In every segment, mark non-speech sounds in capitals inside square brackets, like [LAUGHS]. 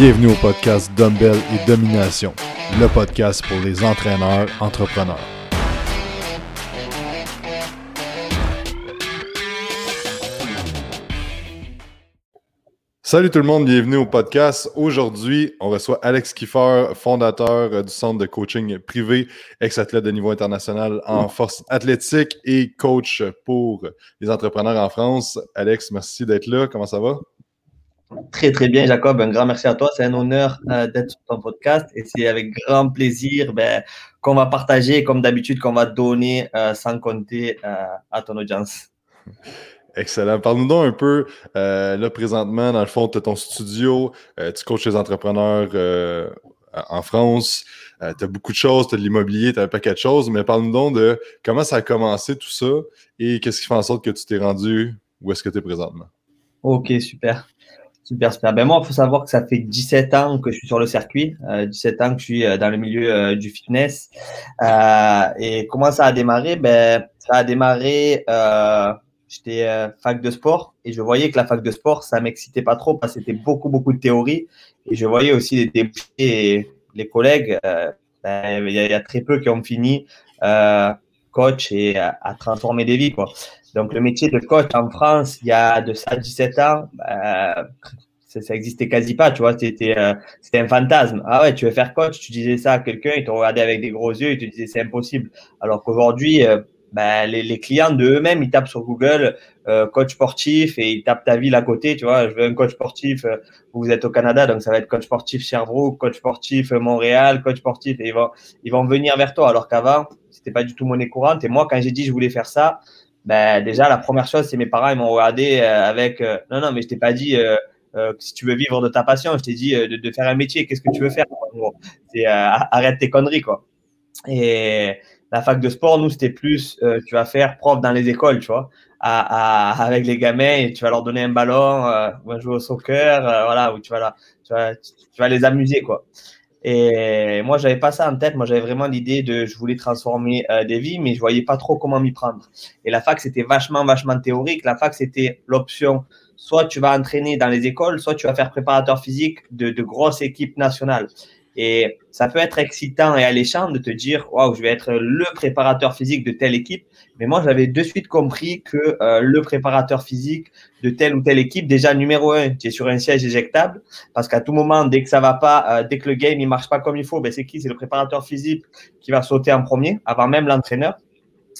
Bienvenue au podcast Dumbbell et Domination, le podcast pour les entraîneurs entrepreneurs. Salut tout le monde, bienvenue au podcast. Aujourd'hui, on reçoit Alex Kiefer, fondateur euh, du centre de coaching privé, ex-athlète de niveau international en force athlétique et coach pour les entrepreneurs en France. Alex, merci d'être là. Comment ça va? Très, très bien, Jacob. Un grand merci à toi. C'est un honneur euh, d'être sur ton podcast et c'est avec grand plaisir ben, qu'on va partager, comme d'habitude, qu'on va donner euh, sans compter euh, à ton audience. Excellent. Parle-nous donc un peu, là, présentement, dans le fond, tu as ton studio, tu coaches les entrepreneurs en France, tu as beaucoup de choses, tu as de l'immobilier, tu as un paquet de choses, mais parle-nous donc de comment ça a commencé tout ça et qu'est-ce qui fait en sorte que tu t'es rendu où est-ce que tu es présentement? Ok, super. Super, super. Ben moi, il faut savoir que ça fait 17 ans que je suis sur le circuit, 17 euh, ans que je suis euh, dans le milieu euh, du fitness. et comment ça a démarré? Ben, Ça a démarré, j'étais fac de sport et je voyais que la fac de sport, ça m'excitait pas trop parce que c'était beaucoup, beaucoup de théorie. Et je voyais aussi les collègues, ben, il y, a très peu qui ont fini coach et à, à, transformer des vies. Quoi. Donc, le métier de coach en France, il y a de ça 17 ans, euh, ça, ça, existait quasi pas, tu vois, c'était euh, un fantasme. Ah ouais, tu veux faire coach, tu disais ça à quelqu'un, il te regardait avec des gros yeux, il te disait c'est impossible. Alors qu'aujourd'hui, euh, ben, les, clients de eux-mêmes, ils tapent sur Google euh, coach sportif et ils tapent ta ville à côté, tu vois, je veux un coach sportif, vous êtes au Canada, donc ça va être coach sportif Sherbrooke, coach sportif Montréal, coach sportif, et ils vont, ils vont venir vers toi, alors qu'avant, c'était pas du tout monnaie courante. Et moi, quand j'ai dit je voulais faire ça, ben, déjà, la première chose, c'est mes parents, ils m'ont regardé euh, avec euh, non, non, mais je t'ai pas dit euh, si tu veux vivre de ta passion, je t'ai dit de, faire un métier, qu'est-ce que tu veux faire C'est arrête tes conneries, quoi. Et la fac de sport, nous, c'était plus tu vas faire prof dans les écoles, tu vois, à, avec les gamins et tu vas leur donner un ballon, ou jouer au soccer, voilà, où tu vas, tu, vas, tu vas les amuser, quoi. Et moi, j'avais pas ça en tête. Moi, j'avais vraiment l'idée de, je voulais transformer euh, des vies, mais je voyais pas trop comment m'y prendre. Et la fac, c'était vachement, vachement théorique. La fac, c'était l'option. Soit tu vas entraîner dans les écoles, soit tu vas faire préparateur physique de, de grosses équipes nationales. Et ça peut être excitant et alléchant de te dire, waouh, je vais être le préparateur physique de telle équipe. Mais moi, j'avais de suite compris que euh, le préparateur physique de telle ou telle équipe, déjà numéro un, tu es sur un siège éjectable, parce qu'à tout moment, dès que ça va pas, euh, dès que le game il marche pas comme il faut, ben c'est qui? C'est le préparateur physique qui va sauter en premier, avant même l'entraîneur.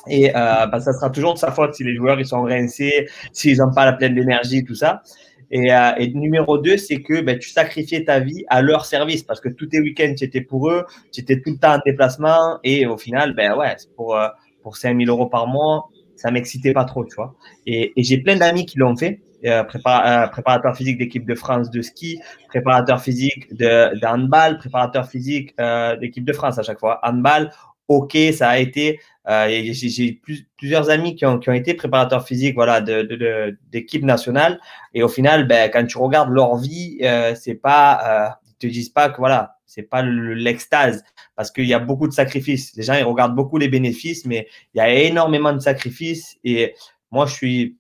Et euh, ben, ça sera toujours de sa faute si les joueurs ils sont rincés, s'ils n'ont pas la pleine d'énergie, tout ça. Et, euh, et, numéro deux, c'est que ben, tu sacrifiais ta vie à leur service parce que tous tes week-ends, tu étais pour eux, tu étais tout le temps en déplacement et au final, ben ouais, pour, euh, pour 5000 euros par mois, ça m'excitait pas trop, tu vois. Et, et j'ai plein d'amis qui l'ont fait. Euh, euh, préparateur physique d'équipe de France de ski, préparateur physique de, de handball, préparateur physique euh, d'équipe de France à chaque fois. Handball, ok, ça a été. Euh, j'ai plusieurs amis qui ont, qui ont, été préparateurs physiques voilà, d'équipe de, de, nationale. Et au final, ben, quand tu regardes leur vie, euh, c'est pas, euh, ils te disent pas que voilà, c'est pas l'extase parce qu'il y a beaucoup de sacrifices. Les gens, ils regardent beaucoup les bénéfices, mais il y a énormément de sacrifices. Et moi, je suis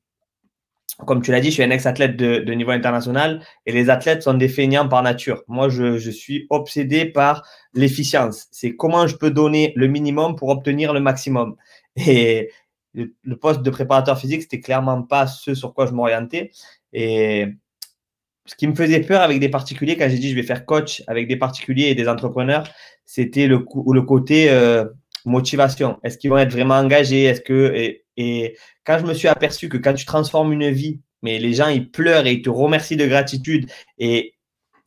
comme tu l'as dit, je suis un ex-athlète de, niveau international et les athlètes sont des feignants par nature. Moi, je, suis obsédé par l'efficience. C'est comment je peux donner le minimum pour obtenir le maximum. Et le, poste de préparateur physique, c'était clairement pas ce sur quoi je m'orientais. Et ce qui me faisait peur avec des particuliers, quand j'ai dit je vais faire coach avec des particuliers et des entrepreneurs, c'était le, côté euh, motivation. Est-ce qu'ils vont être vraiment engagés? Est-ce que et, quand je me suis aperçu que quand tu transformes une vie, mais les gens ils pleurent et ils te remercient de gratitude et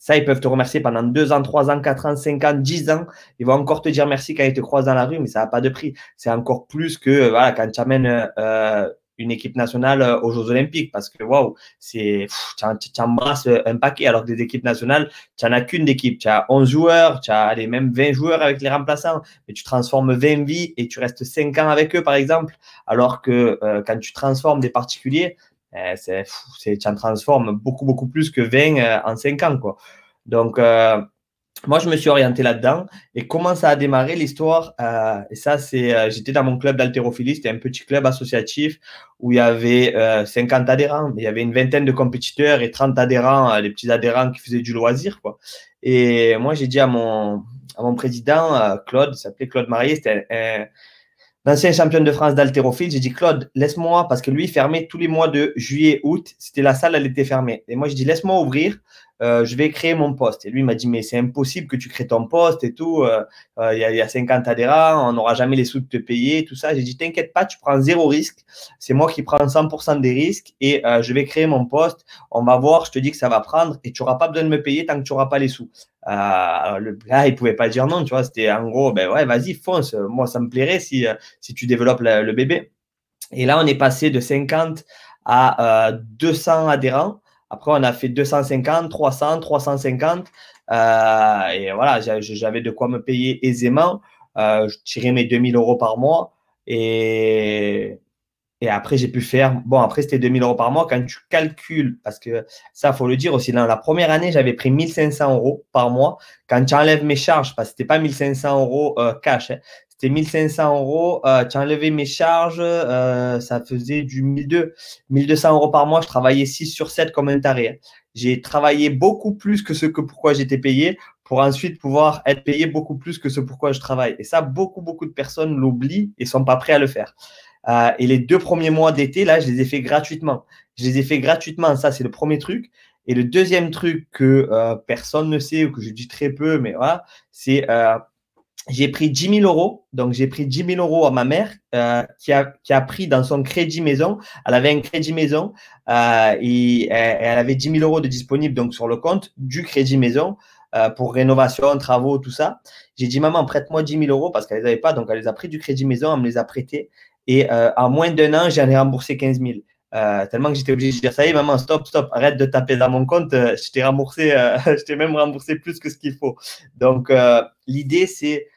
ça, ils peuvent te remercier pendant deux ans, trois ans, quatre ans, cinq ans, dix ans. Ils vont encore te dire merci quand ils te croisent dans la rue, mais ça n'a pas de prix. C'est encore plus que quand tu amènes euh, une équipe nationale euh, aux Jeux Olympiques parce que waouh, c'est tu embrasses un paquet alors que des équipes nationales, tu n'en as qu'une d'équipe, tu as 11 joueurs, tu as les mêmes 20 joueurs avec les remplaçants, mais tu transformes 20 vies et tu restes 5 ans avec eux par exemple, alors que euh, quand tu transformes des particuliers, euh, c'est tu en transformes beaucoup beaucoup plus que 20 euh, en 5 ans quoi. Donc euh, moi, je me suis orienté là-dedans. Et comment ça a démarré l'histoire euh, Et ça, c'est, euh, j'étais dans mon club d'haltérophilie. C'était un petit club associatif où il y avait 50 adhérents. Il y avait une vingtaine de compétiteurs et 30 adhérents, les petits adhérents qui faisaient du loisir. Quoi. Et moi, j'ai dit à mon, à mon président, Claude, il s'appelait Claude Marié, c'était un, l'ancien champion de France d'haltérophile, j'ai dit Claude, laisse-moi, parce que lui, il fermait tous les mois de juillet, août, c'était la salle, elle était fermée. Et moi, je dis, laisse-moi ouvrir, euh, je vais créer mon poste. Et lui, m'a dit, mais c'est impossible que tu crées ton poste et tout. Euh, euh, il y, a 50 adhérents, on n'aura jamais les sous de te payer, tout ça. J'ai dit, t'inquiète pas, tu prends zéro risque. C'est moi qui prends 100% des risques et je vais créer mon poste. On va voir, je te dis que ça va prendre et tu n'auras pas besoin de me payer tant que tu n'auras pas les sous. le gars, il pouvait pas dire non, tu vois. C'était en gros, ben ouais, vas-y, fonce. Moi, ça me plairait si, si tu développes le bébé. Et là, on est passé de 50 à 200 adhérents. Après, on a fait 250, 300, 350. et voilà, j'avais de quoi me payer aisément. Euh, je tirais mes 2000 euros par mois. Et, et après, j'ai pu faire. Bon, après, c'était 2000 euros par mois. Quand tu calcules, parce que ça, il faut le dire aussi, dans la première année, j'avais pris 1500 euros par mois. Quand tu enlèves mes charges, parce que ce n'était pas 1500 euros euh, cash, hein, c'était 1500 euros. Euh, tu as enlevé mes charges, euh, ça faisait du 1200. 1200 euros par mois. Je travaillais 6 sur 7 comme un taré. J'ai travaillé beaucoup plus que ce que pourquoi j'étais payé pour ensuite pouvoir être payé beaucoup plus que ce pourquoi je travaille. Et ça, beaucoup, beaucoup de personnes l'oublient et sont pas prêts à le faire. Euh, et les deux premiers mois d'été, là, je les ai fait gratuitement. Je les ai fait gratuitement. Ça, c'est le premier truc. Et le deuxième truc que euh, personne ne sait ou que je dis très peu, mais voilà, c'est euh, j'ai pris 10 000 euros. Donc, j'ai pris 10 000 euros à ma mère euh, qui, a, qui a pris dans son crédit maison. Elle avait un crédit maison euh, et, elle avait 10 000 euros de disponible donc sur le compte du crédit maison euh, pour rénovation, travaux, tout ça. J'ai dit, maman, prête-moi 10 000 euros parce qu'elle les avait pas. Donc, elle les a pris du crédit maison, elle me les a prêtés. Et en moins d'un an, j'en ai remboursé 15 000. Tellement que j'étais obligé de dire ça y est maman stop stop arrête de taper dans mon compte je t'ai remboursé [LAUGHS] je t'ai même remboursé plus que ce qu'il faut donc l'idée c'est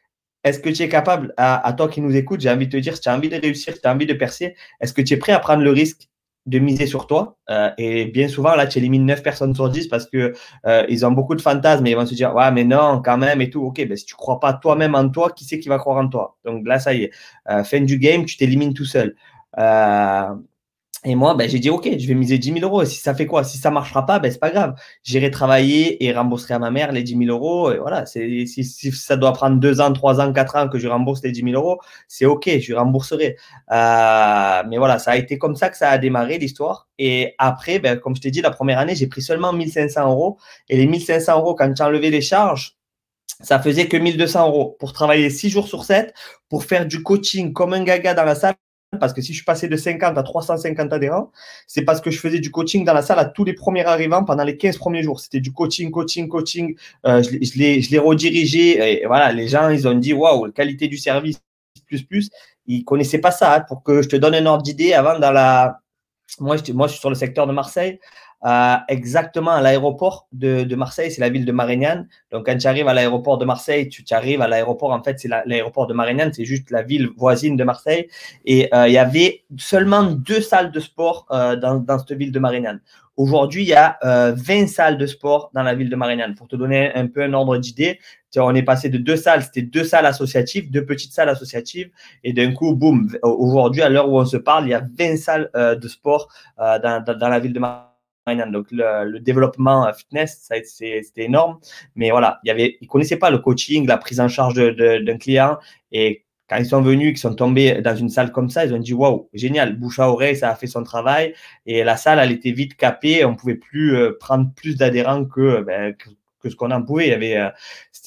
est-ce que tu es capable, à, toi qui nous écoutes, j'ai envie de te dire, si tu as envie de réussir, si tu as envie de percer, est-ce que tu es prêt à prendre le risque de miser sur toi? Euh, Et bien souvent, là, tu élimines 9 personnes sur 10 parce que euh, ils ont beaucoup de fantasmes et ils vont se dire, ouais, mais non, quand même et tout. Ok, ben, si tu crois pas toi-même en toi, qui c'est qui va croire en toi? Donc là, ça y est. Euh, fin du game, tu t'élimines tout seul. Et moi, ben, j'ai dit, OK, je vais miser 10 000 euros. Si ça fait quoi? Si ça ne marchera pas, ben, c'est pas grave. J'irai travailler et rembourserai à ma mère les 10 000 euros. Et voilà, si, si, ça doit prendre 2 ans, 3 ans, 4 ans que je rembourse les 10 000 euros, c'est OK, je rembourserai. Euh, mais voilà, ça a été comme ça que ça a démarré l'histoire. Et après, ben, comme je t'ai dit, la première année, j'ai pris seulement 1500 euros. Et les 1500 euros, quand tu enlevé les charges, ça faisait que 1200 euros pour travailler 6 jours sur 7, pour faire du coaching comme un gaga dans la salle parce que si je suis passé de 50 à 350 adhérents, c'est parce que je faisais du coaching dans la salle à tous les premiers arrivants pendant les 15 premiers jours. C'était du coaching, coaching, coaching. Euh, je l'ai redirigé. Et voilà, les gens, ils ont dit waouh, qualité du service, plus, plus. Ils connaissaient pas ça. Hein. pour que je te donne un ordre d'idée, avant, dans la. Moi je, moi, je suis sur le secteur de Marseille exactement à l'aéroport de, Marseille, c'est la ville de Marignane. Donc, quand tu arrives à l'aéroport de Marseille, tu, arrives à l'aéroport, en fait, c'est l'aéroport de Marignane, c'est juste la ville voisine de Marseille. Et euh, il y avait seulement deux salles de sport euh, dans, cette ville de Marignane. Aujourd'hui, il y a 20 euh, salles de sport dans la ville de Marignane. Pour te donner un peu un ordre d'idée, on est passé de deux salles, c'était deux salles associatives, deux petites salles associatives, et d'un coup, boum, aujourd'hui, à l'heure où on se parle, il y a 20 salles de sport dans, dans la ville de Marignane. Donc, le, développement fitness, c'était énorme. Mais voilà, il y ils connaissaient pas le coaching, la prise en charge d'un client. Et quand ils sont venus, qu'ils sont tombés dans une salle comme ça, ils ont dit waouh, génial, bouche à oreille, ça a fait son travail. Et la salle, elle était vite capée. On pouvait plus euh, prendre plus d'adhérents que, ben, que, ce qu'on en pouvait. Euh,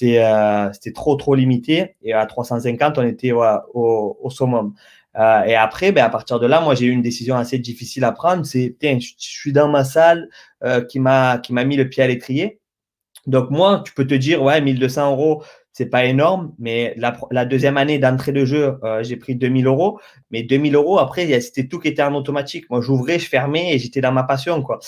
euh, c'était trop, trop limité. Et à 350, on était au, au summum. Euh, et après, ben, à partir de là, moi, j'ai eu une décision assez difficile à prendre. C'est, tiens, je, suis dans ma salle euh, qui m'a mis le pied à l'étrier. Donc moi, tu peux te dire, ouais, 1200 euros, c'est pas énorme, mais la, la deuxième année d'entrée de jeu, euh, j'ai pris 2000 euros. Mais 2000 euros, après, c'était tout qui était en automatique. Moi, j'ouvrais, je fermais et j'étais dans ma passion, quoi.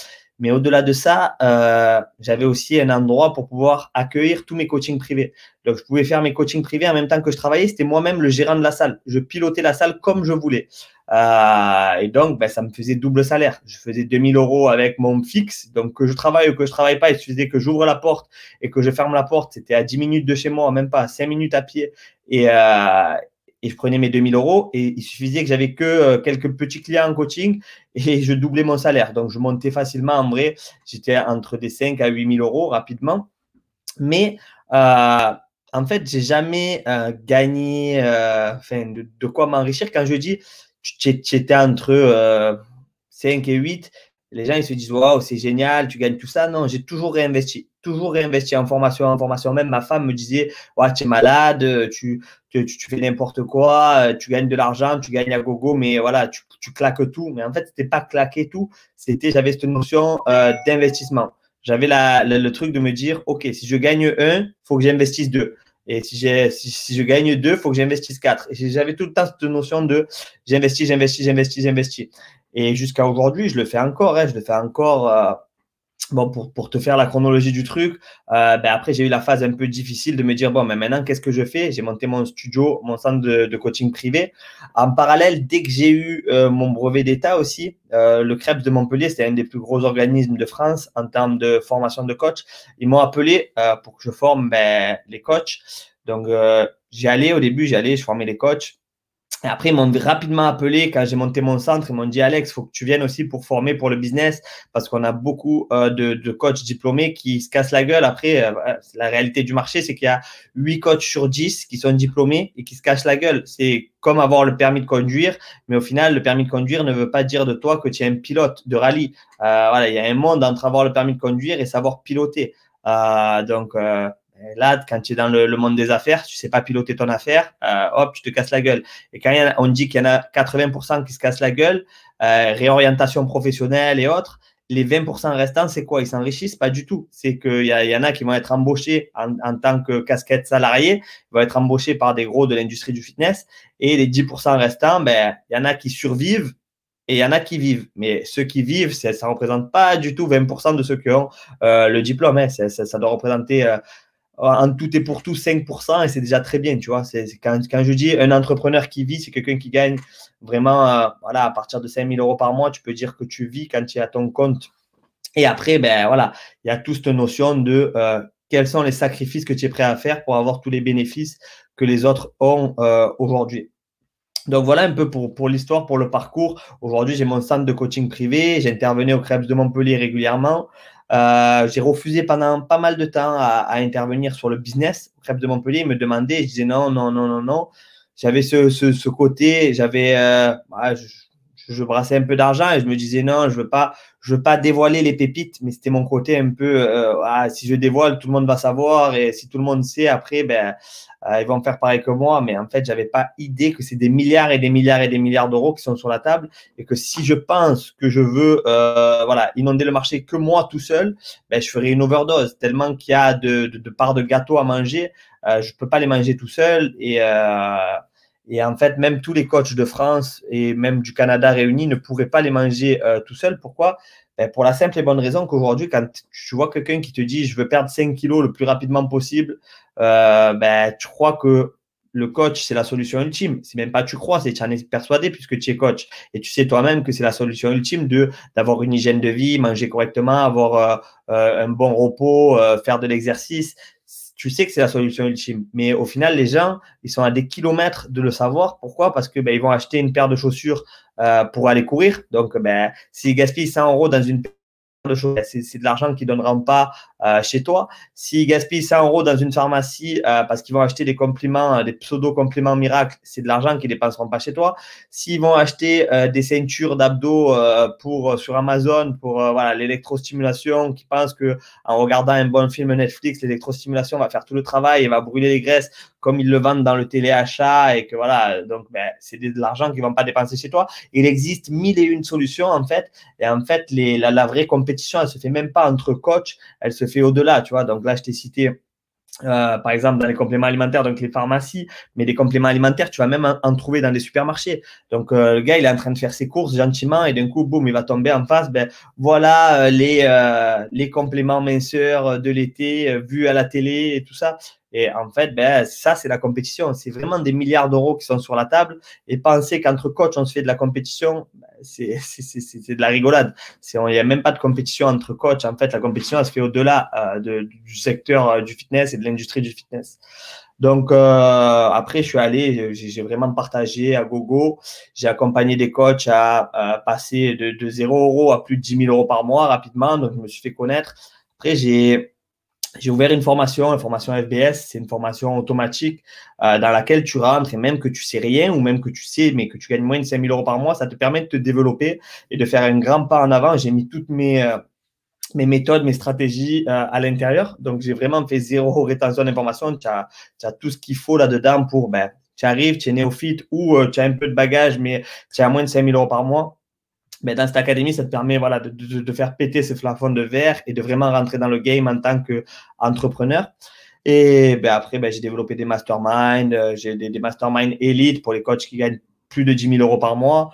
Mais au-delà de ça, euh, j'avais aussi un endroit pour pouvoir accueillir tous mes coachings privés. Donc, je pouvais faire mes coachings privés en même temps que je travaillais. C'était moi-même le gérant de la salle. Je pilotais la salle comme je voulais. Euh, et donc, ben, ça me faisait double salaire. Je faisais 2000 euros avec mon fixe. Donc, que je travaille ou que je travaille pas, il suffisait que j'ouvre la porte et que je ferme la porte. C'était à 10 minutes de chez moi, même pas, 5 minutes à pied. Et, euh, et je prenais mes 2000 euros et il suffisait que j'avais que euh, quelques petits clients en coaching et [LAUGHS] je doublais mon salaire. Donc, je montais facilement. En vrai, j'étais entre des 5 à 8000 euros rapidement. Mais euh, en fait, j'ai jamais euh, gagné enfin, de, de, quoi m'enrichir. Quand je dis tu étais entre 5 et 8, les gens ils se disent waouh, c'est génial, tu gagnes tout ça. Non, j'ai toujours réinvesti, toujours réinvesti en formation, en formation. Même ma femme me disait ouais, tu es malade, tu, tu, tu fais n'importe quoi, tu gagnes de l'argent, tu gagnes à gogo, mais voilà, tu, tu claques tout. Mais en fait, c'était pas claquer tout, c'était j'avais cette notion euh, d'investissement. J'avais la, le, truc de me dire ok, si je gagne un, faut que j'investisse deux. Et si, si, si, je gagne deux, faut que j'investisse quatre. Et j'avais tout le temps cette notion de j'investis, j'investis, j'investis, j'investis. Et jusqu'à aujourd'hui, je le fais encore. Hein, je le fais encore. Euh, bon, pour, pour te faire la chronologie du truc, euh, ben après, j'ai eu la phase un peu difficile de me dire bon, mais maintenant, qu'est-ce que je fais? J'ai monté mon studio, mon centre de, de, coaching privé. En parallèle, dès que j'ai eu euh, mon brevet d'État aussi, euh, le CREPS de Montpellier, c'était un des plus gros organismes de France en termes de formation de coach. Ils m'ont appelé euh, pour que je forme ben, les coachs. Donc, euh, j'y allais au début, j'y allais, je formais les coachs. Et après, ils m'ont rapidement appelé quand j'ai monté mon centre. Ils m'ont dit, Alex, il faut que tu viennes aussi pour former pour le business parce qu'on a beaucoup euh, de, de, coachs diplômés qui se cassent la gueule. Après, euh, la réalité du marché, c'est qu'il y a 8 coachs sur 10 qui sont diplômés et qui se cachent la gueule. C'est comme avoir le permis de conduire, mais au final, le permis de conduire ne veut pas dire de toi que tu es un pilote de rallye. Euh, voilà, il y a un monde entre avoir le permis de conduire et savoir piloter. Donc, Là, quand tu es dans le, monde des affaires, tu sais pas piloter ton affaire, euh, hop, tu te casses la gueule. Et quand on dit qu'il y en a 80% qui se cassent la gueule, euh, réorientation professionnelle et autres, les 20% restants, c'est quoi? Ils s'enrichissent Pas du tout. C'est qu'il y, y, en a qui vont être embauchés en, tant que casquette salariée, ils vont être embauchés par des gros de l'industrie du fitness. Et les 10% restants, ben, il y en a qui survivent et il y en a qui vivent. Mais ceux qui vivent, ça ne représente pas du tout 20% de ceux qui ont euh, le diplôme. Hein. Ça, doit représenter en tout et pour tout 5% et c'est déjà très bien, tu vois. C'est, quand, je dis un entrepreneur qui vit, c'est quelqu'un qui gagne vraiment, euh, à partir de 5000 euros par mois, tu peux dire que tu vis quand tu es à ton compte. Et après, ben voilà, il y a toute cette notion de euh, quels sont les sacrifices que tu es prêt à faire pour avoir tous les bénéfices que les autres ont euh, aujourd'hui. Donc voilà un peu pour, l'histoire, pour le parcours. Aujourd'hui, j'ai mon centre de coaching privé. J'intervenais au Crêpes de Montpellier régulièrement. Euh, j'ai refusé pendant pas mal de temps à, à intervenir sur le business. Crêpes de Montpellier, ils me demandaient, je disais non, non, non, non, non. J'avais ce, ce, ce, côté, j'avais, euh, je, je, brassais un peu d'argent et je me disais non, je veux pas, je veux pas dévoiler les pépites, mais c'était mon côté un peu, euh, ah, si je dévoile, tout le monde va savoir et si tout le monde sait, après, ben, euh, ils vont faire pareil que moi. Mais en fait, j'avais pas idée que c'est des milliards et des milliards et des milliards d'euros qui sont sur la table et que si je pense que je veux, euh, voilà, inonder le marché que moi tout seul, ben, je ferai une overdose tellement qu'il y a de, de, parts de gâteau à manger. Euh, je peux pas les manger tout seul et et en fait, même tous les coachs de France et même du Canada réunis ne pourraient pas les manger euh, tout seuls. Pourquoi? Ben Pour la simple et bonne raison qu'aujourd'hui, quand tu vois quelqu'un qui te dit je veux perdre 5 kilos le plus rapidement possible, euh, ben, tu crois que le coach, c'est la solution ultime. C'est même pas tu crois, c'est tu en es persuadé puisque tu es coach. Et tu sais toi-même que c'est la solution ultime de d'avoir une hygiène de vie, manger correctement, avoir euh, un bon repos, faire de l'exercice tu sais que c'est la solution ultime. Mais au final, les gens, ils sont à des kilomètres de le savoir. Pourquoi? Parce que ben, ils vont acheter une paire de chaussures euh, pour aller courir. Donc, ben, s'ils gaspillent 100 euros dans une de choses, c'est de l'argent qu'ils ne donneront pas euh, chez toi. S'ils gaspillent 100 euros dans une pharmacie euh, parce qu'ils vont acheter des compliments, euh, des pseudo-compliments miracles, c'est de l'argent qu'ils ne dépenseront pas chez toi. S'ils vont acheter euh, des ceintures d'abdos euh, pour sur Amazon pour voilà l'électrostimulation, qui pensent que en regardant un bon film Netflix, l'électrostimulation va faire tout le travail et va brûler les graisses comme ils le vendent dans le téléachat et que voilà, donc ben, c'est de l'argent qu'ils vont pas dépenser chez toi. Il existe mille et une solutions en fait, et en fait les, la, la vraie compétition, elle se fait même pas entre coachs, elle se fait au-delà, tu vois. Donc là, je t'ai cité euh, par exemple dans les compléments alimentaires, donc les pharmacies, mais les compléments alimentaires, tu vas même en, en trouver dans les supermarchés. Donc euh, le gars, il est en train de faire ses courses gentiment et d'un coup, boum, il va tomber en face. Ben voilà euh, les euh, les compléments minceurs de l'été vus à la télé et tout ça. Et en fait, ben, ça, c'est la compétition. C'est vraiment des milliards d'euros qui sont sur la table. Et penser qu'entre coachs, on se fait de la compétition, ben, c'est [LAUGHS] de la rigolade. Il n'y a même pas de compétition entre coachs. En fait, la compétition, elle se fait au-delà euh, du secteur euh, du fitness et de l'industrie du fitness. Donc, euh, après, je suis allé, j'ai vraiment partagé à gogo. J'ai accompagné des coachs à, passer de, de 0 euros à plus de 10 000 euros par mois rapidement. Donc, je me suis fait connaître. Après, j'ai j'ai ouvert une formation, une formation FBS, c'est une formation automatique euh, dans laquelle tu rentres et même que tu sais rien ou même que tu sais mais que tu gagnes moins de 5 000 euros par mois, ça te permet de te développer et de faire un grand pas en avant. J'ai mis toutes mes, euh, mes méthodes, mes stratégies euh, à l'intérieur. Donc, j'ai vraiment fait zéro [LAUGHS] rétention d'informations. Tu as, tout ce qu'il faut là-dedans pour, ben, tu arrives, tu es néophyte ou tu as un peu de bagage mais tu as moins de 5 000 euros par mois mais dans cette académie, ça te permet voilà, de, de, faire péter ce flafon de verre et de vraiment rentrer dans le game en tant qu'entrepreneur. Et ben, après, ben, j'ai développé des masterminds, euh, j'ai des, des masterminds élites pour les coachs qui gagnent plus de 10 000 euros par mois.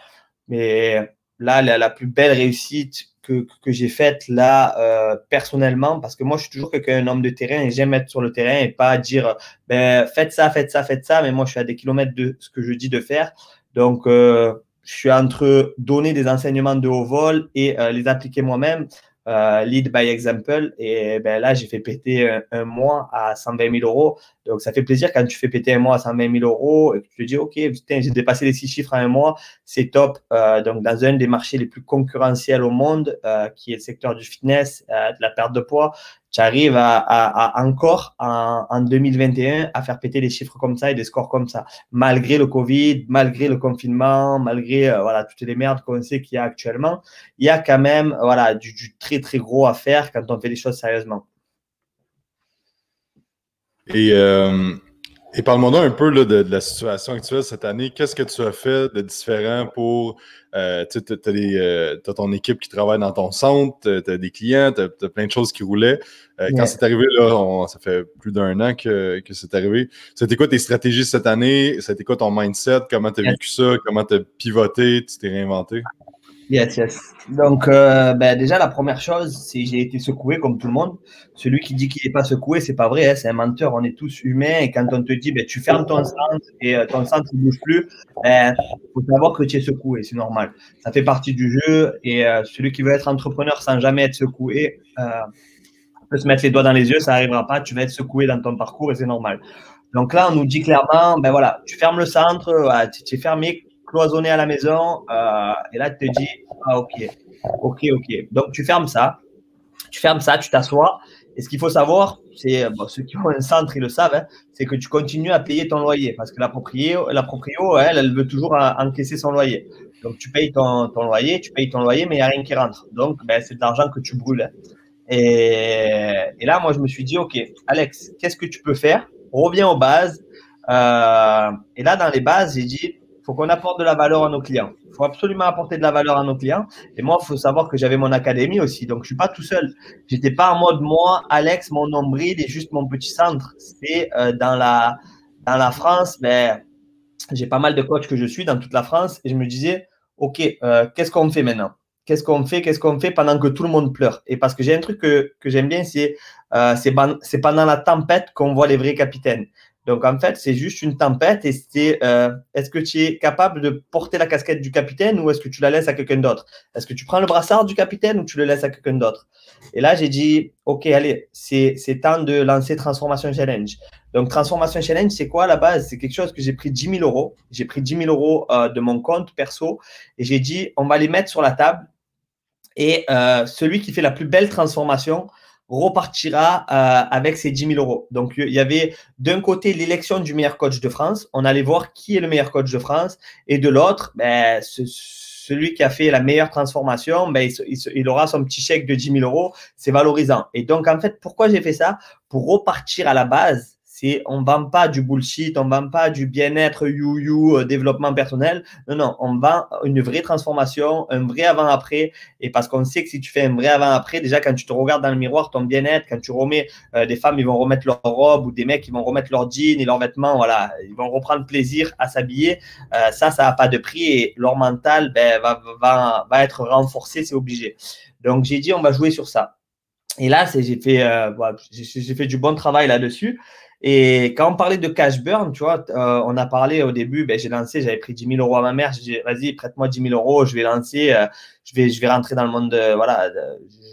Mais là, la, la plus belle réussite que, que j'ai faite là, euh, personnellement, parce que moi, je suis toujours quelqu'un, un homme de terrain et j'aime être sur le terrain et pas dire, ben, faites ça, faites ça, faites ça, mais moi, je suis à des kilomètres de ce que je dis de faire. Donc, euh, je suis entre donner des enseignements de haut vol et euh, les appliquer moi-même, euh, lead by example. Et ben là, j'ai fait péter un, mois à 120 000 euros. Donc, ça fait plaisir quand tu fais péter un mois à 120 000 euros et que tu te dis, OK, putain, j'ai dépassé les six chiffres en un mois, c'est top. Euh, donc, dans un des marchés les plus concurrentiels au monde, qui est le secteur du fitness, de la perte de poids, tu arrives à, encore en, 2021 à faire péter des chiffres comme ça et des scores comme ça, malgré le Covid, malgré le confinement, malgré euh, voilà toutes les merdes qu'on sait qu'il y a actuellement, il y a quand même voilà du, très très gros à faire quand on fait les choses sérieusement. Et euh, et parle-moi un peu de, la situation actuelle cette année. Qu'est-ce que tu as fait de différent pour. Euh, tu as, euh, ton équipe qui travaille dans ton centre, tu as des clients, tu as, plein de choses qui roulaient. Euh, quand c'est arrivé, là, ça fait plus d'un an que, que c'est arrivé. C'était quoi tes stratégies cette année? C'était quoi ton mindset? Comment tu as vécu ça? Comment tu as pivoté? Tu t'es réinventé? Yes, yes. Donc, euh, ben, déjà, la première chose, c'est j'ai été secoué comme tout le monde. Celui qui dit qu'il n'est pas secoué, c'est pas vrai, hein, c'est un menteur. On est tous humains et quand on te dit, ben, tu fermes ton centre et euh, ton centre ne bouge plus, ben, faut savoir que tu es secoué, c'est normal. Ça fait partie du jeu et euh, celui qui veut être entrepreneur sans jamais être secoué peut se mettre les doigts dans les yeux, ça n'arrivera pas. Tu vas être secoué dans ton parcours et c'est normal. Donc là, on nous dit clairement, ben voilà, tu fermes le centre, tu es fermé, cloisonné à la maison. Euh, et là, tu te dis, ah, ok, ok, ok. Donc, tu fermes ça. Tu fermes ça, tu t'assois. Et ce qu'il faut savoir, c'est, ceux qui ont un centre, ils le savent, hein, c'est que tu continues à payer ton loyer. Parce que la proprio, elle, elle veut toujours encaisser son loyer. Donc, tu payes ton, loyer, tu payes ton loyer, mais il n'y a rien qui rentre. Donc, ben, c'est de l'argent que tu brûles. Et, et, là, moi, je me suis dit, OK, Alex, qu'est-ce que tu peux faire? Reviens aux bases. Euh, et là, dans les bases, j'ai dit, faut qu'on apporte de la valeur à nos clients. Il faut absolument apporter de la valeur à nos clients. Et moi, il faut savoir que j'avais mon académie aussi. Donc, je suis pas tout seul. J'étais pas en mode moi, Alex, mon nombril et juste mon petit centre. C'est euh, dans la France, ben, j'ai pas mal de coachs que je suis dans toute la France et je me disais, ok, euh, qu'est-ce qu'on fait maintenant? Qu'est-ce qu'on fait? Qu'est-ce qu'on fait pendant que tout le monde pleure? Et parce que j'ai un truc que, que j'aime bien, c'est euh, c'est pendant la tempête qu'on voit les vrais capitaines. Donc, en fait, c'est juste une tempête et c'est euh, est-ce que tu es capable de porter la casquette du capitaine ou est-ce que tu la laisses à quelqu'un d'autre? Est-ce que tu prends le brassard du capitaine ou tu le laisses à quelqu'un d'autre? Et là, j'ai dit, OK, allez, c'est temps de lancer Transformation Challenge. Donc, Transformation Challenge, c'est quoi à la base? C'est quelque chose que j'ai pris 10 000 euros. J'ai pris 10 000 euros euh, de mon compte perso et j'ai dit, on va les mettre sur la table. Et euh, celui qui fait la plus belle transformation, repartira euh, avec ses 10 000 euros. Donc, il y avait d'un côté l'élection du meilleur coach de France. On allait voir qui est le meilleur coach de France. Et de l'autre, ben, celui qui a fait la meilleure transformation, ben, il, il, aura son petit chèque de 10 000 euros. C'est valorisant. Et donc, en fait, pourquoi j'ai fait ça? Pour repartir à la base c'est on vend pas du bullshit, on vend pas du bien-être you-you, euh, développement personnel. Non, non, on vend une vraie transformation, un vrai avant-après. Et parce qu'on sait que si tu fais un vrai avant-après, déjà quand tu te regardes dans le miroir, ton bien-être, quand tu remets, euh, des femmes, ils vont remettre leur robe ou des mecs, ils vont remettre leur jean et leurs vêtements, voilà, ils vont reprendre plaisir à s'habiller. Euh, ça, ça n'a pas de prix et leur mental ben, va, va, va être renforcé, c'est obligé. Donc j'ai dit, on va jouer sur ça. Et là, j'ai fait, j'ai fait du bon travail là-dessus. Et quand on parlait de cash burn, tu vois, euh, on a parlé au début, ben, j'ai lancé, j'avais pris 10 000 euros à ma mère. J'ai dit, vas-y, prête-moi 10 000 euros, je vais lancer, euh, je, vais, je vais rentrer dans le monde de, voilà,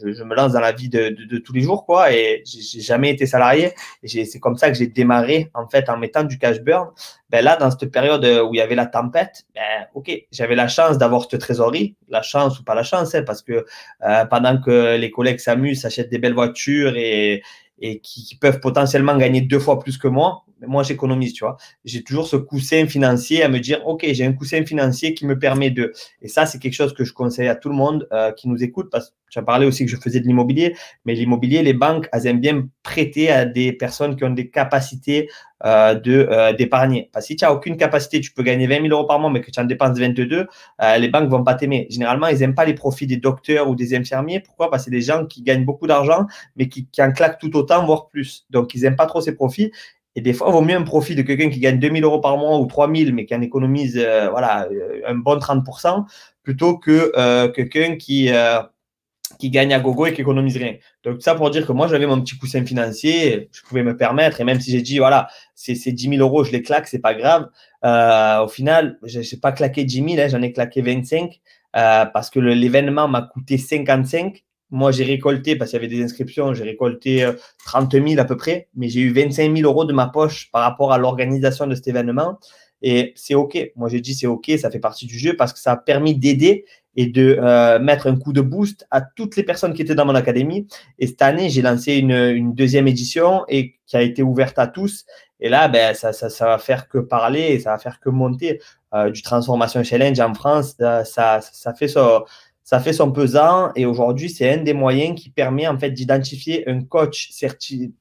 je, me lance dans la vie de, de, tous les jours, quoi. Et j'ai jamais été salarié. Et c'est comme ça que j'ai démarré, en fait, en mettant du cash burn. Ben là, dans cette période où il y avait la tempête, ben, ok, j'avais la chance d'avoir cette trésorerie, la chance ou pas la chance, hein, parce que euh, pendant que les collègues s'amusent, s'achètent des belles voitures et, et qui, peuvent potentiellement gagner deux fois plus que moi, moi j'économise, tu vois. J'ai toujours ce coussin financier à me dire, ok, j'ai un coussin financier qui me permet de. Et ça, c'est quelque chose que je conseille à tout le monde euh, qui nous écoute, parce as parlé aussi que je faisais de l'immobilier, mais l'immobilier, les banques, elles aiment bien prêter à des personnes qui ont des capacités euh, de euh, d'épargner. Parce que si tu n'as aucune capacité, tu peux gagner 20 000 euros par mois, mais que tu en dépenses 22, les banques vont pas t'aimer. Généralement, ils n'aiment pas les profits des docteurs ou des infirmiers. Pourquoi? Parce que c'est des gens qui gagnent beaucoup d'argent, mais qui, qui en claquent tout autant, voire plus. Donc, ils n'aiment pas trop ces profits. Et des fois, il vaut mieux un profit de quelqu'un qui gagne 2000 euros par mois ou 3000, mais qui en économise euh, voilà, euh, un bon 30%, plutôt que euh, quelqu'un qui, qui gagne à gogo et qui économise rien. Donc, ça pour dire que moi, j'avais mon petit coussin financier, je pouvais me permettre, et même si j'ai dit, voilà, c'est 10 000 euros, je les claque, c'est pas grave. au final, je n'ai pas claqué 10 000, hein, j'en ai claqué 25, parce que l'événement m'a coûté 55 moi, j'ai récolté, parce qu'il y avait des inscriptions, j'ai récolté 30 euh, 000 à peu près, mais j'ai eu 25 000 euros de ma poche par rapport à l'organisation de cet événement. Et c'est OK. Moi, j'ai dit c'est OK, ça fait partie du jeu parce que ça a permis d'aider et de euh, mettre un coup de boost à toutes les personnes qui étaient dans mon académie. Et cette année, j'ai lancé une, deuxième édition et qui a été ouverte à tous. Et là, ben, ça, ça, ça va faire que parler ça va faire que monter euh, du Transformation Challenge en France. Ça, ça, fait ça ça fait son pesant et aujourd'hui, c'est un des moyens qui permet en fait d'identifier un coach certifié.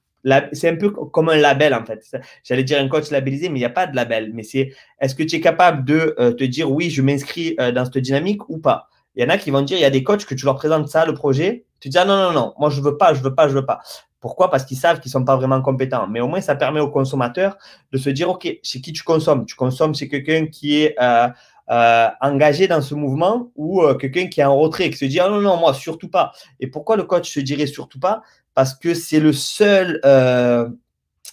C'est un peu comme un label en fait. J'allais dire un coach labellisé, mais il n'y a pas de label. Mais c'est est-ce que tu es capable de euh, te dire oui, je m'inscris euh, dans cette dynamique ou pas? Il y en a qui vont dire il y a des coachs que tu leur présentes ça, le projet. Tu dis ah non, non, non, moi je veux pas, je veux pas, je veux pas. Pourquoi? Parce qu'ils savent qu'ils ne sont pas vraiment compétents. Mais au moins, ça permet aux consommateurs de se dire ok, chez qui tu consommes? Tu consommes chez quelqu'un qui est. Euh, engagé dans ce mouvement ou quelqu'un qui est en retrait, qui se dit ah non, non, moi, surtout pas. Et pourquoi le coach se dirait surtout pas? Parce que c'est le seul. Euh,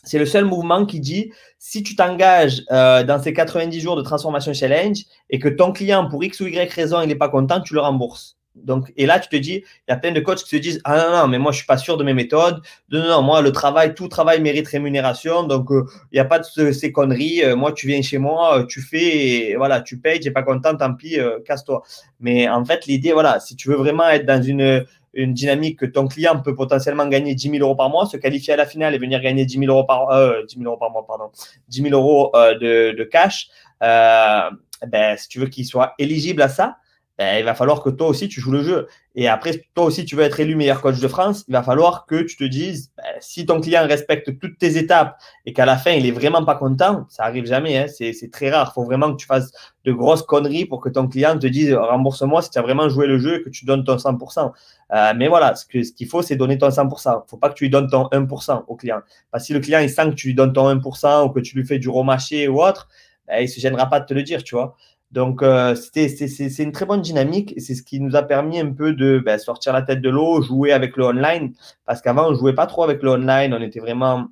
c'est le seul mouvement qui dit si tu t'engages dans ces 90 jours de transformation challenge et que ton client, pour X ou Y raison, il n'est pas content, tu le rembourses. Donc, et là, tu te dis, il y a plein de coachs qui se disent Ah non, non, mais moi, je suis pas sûr de mes méthodes. Non, non, moi, le travail, tout travail mérite rémunération. Donc, euh, il n'y a pas de ces conneries. Euh, moi, tu viens chez moi, euh, tu fais, et, voilà, tu payes, n'es pas content, tant pis, casse-toi. Mais en fait, l'idée, voilà, si tu veux vraiment être dans une, une dynamique que ton client peut potentiellement gagner 10 000 euros par mois, se qualifier à la finale et venir gagner 10 000 euros par, 10 000 euros par mois, pardon, 10 000 euros de, de cash, ben, si tu veux qu'il soit éligible à ça, ben, il va falloir que toi aussi tu joues le jeu. Et après, toi aussi tu veux être élu meilleur coach de France, il va falloir que tu te dises, ben, si ton client respecte toutes tes étapes et qu'à la fin il est vraiment pas content, ça arrive jamais, hein, c'est très rare. Il faut vraiment que tu fasses de grosses conneries pour que ton client te dise rembourse-moi si tu as vraiment joué le jeu et que tu donnes ton 100%. Euh, mais voilà, ce qu'il ce faut, c'est donner ton 100%. Il faut pas que tu lui donnes ton 1% au client. Parce que si le client il sent que tu lui donnes ton 1% ou que tu lui fais du romaché ou autre, ben, il ne se gênera pas de te le dire, tu vois. Donc, euh, c'est une très bonne dynamique c'est ce qui nous a permis un peu de ben, sortir la tête de l'eau, jouer avec le online. Parce qu'avant, on ne jouait pas trop avec le online, on était vraiment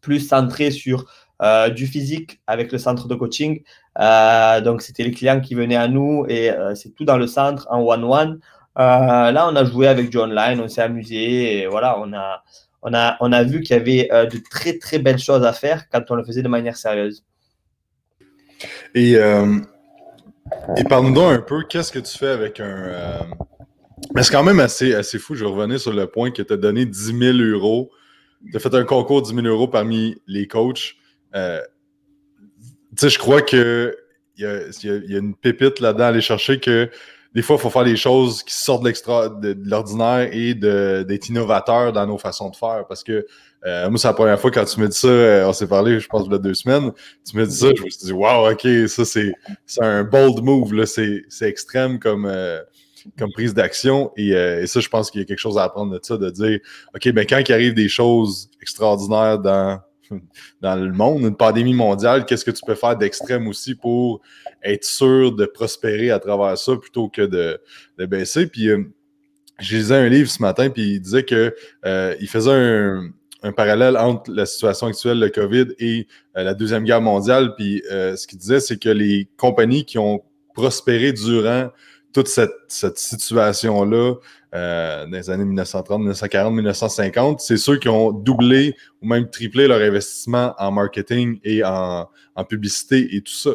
plus centré sur euh, du physique avec le centre de coaching. Euh, donc, c'était les clients qui venaient à nous et c'est tout dans le centre en one-one. là, on a joué avec du online, on s'est amusé et voilà, on a, on a, on a vu qu'il y avait de très, très belles choses à faire quand on le faisait de manière sérieuse. Et et parle-nous un peu, qu'est-ce que tu fais avec un. Euh, mais c'est quand même assez, assez fou. Je vais revenir sur le point que tu as donné 10 000 euros. Tu as fait un concours de 10 000 euros parmi les coachs. Euh, tu sais, je crois qu'il y a, y a une pépite là-dedans à aller chercher que des fois, il faut faire des choses qui sortent de l'ordinaire et d'être innovateur dans nos façons de faire. Parce que euh, moi, c'est la première fois quand tu me dis ça, euh, on s'est parlé, je pense, il y a deux semaines, tu me dis ça, je me suis dit, wow, OK, ça, c'est un bold move, c'est extrême comme, euh, comme prise d'action. Et, ça, je pense qu'il y a quelque chose à apprendre de ça, de dire, OK, ben quand il arrive des choses extraordinaires dans, [LAUGHS] dans le monde, une pandémie mondiale, qu'est-ce que tu peux faire d'extrême aussi pour être sûr de prospérer à travers ça plutôt que de, de baisser? Puis, j'ai lisé un livre ce matin, puis il disait que il faisait un un parallèle entre la situation actuelle, le COVID, et la Deuxième Guerre mondiale. Puis ce qu'il disait, c'est que les compagnies qui ont prospéré durant toute cette, cette situation-là, euh, dans les années 1930, 1940, 1950, c'est ceux qui ont doublé ou même triplé leur investissement en marketing et en, en publicité et tout ça.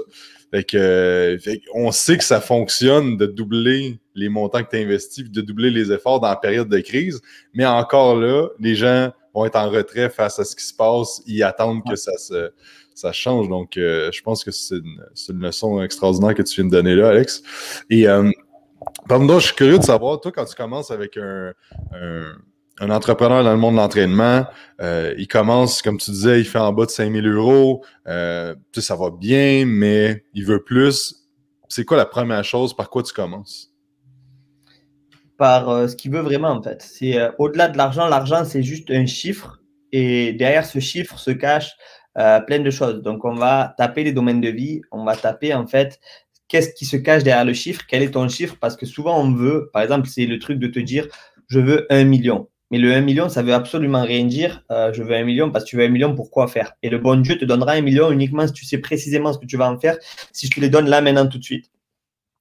Fait que, on sait que ça fonctionne de doubler les montants que tu investis, de doubler les efforts dans la période de crise, mais encore là, les gens vont être en retrait face à ce qui se passe, ils attendent que ça se ça change. Donc, euh, je pense que c'est une, une, leçon extraordinaire que tu viens de donner là, Alex. Et euh, Pardon, je suis curieux de savoir, toi, quand tu commences avec un, un, entrepreneur dans le monde de l'entraînement, euh, il commence, comme tu disais, il fait en bas de 5000 euros, euh, tu sais, ça va bien, mais il veut plus. C'est quoi la première chose, par quoi tu commences? Par euh, ce qu'il veut vraiment, en fait. C'est euh, au-delà de l'argent, l'argent, c'est juste un chiffre, et derrière ce chiffre se cache plein de choses. Donc, on va taper les domaines de vie, on va taper, en fait, qu'est-ce qui se cache derrière le chiffre, quel est ton chiffre, parce que souvent on veut, par exemple, c'est le truc de te dire, je veux un million. Mais le 1 million, ça veut absolument rien dire. Euh, je veux un million parce que tu veux un million, pourquoi faire? Et le bon Dieu te donnera un million uniquement si tu sais précisément ce que tu vas en faire, si je te les donne là, maintenant, tout de suite.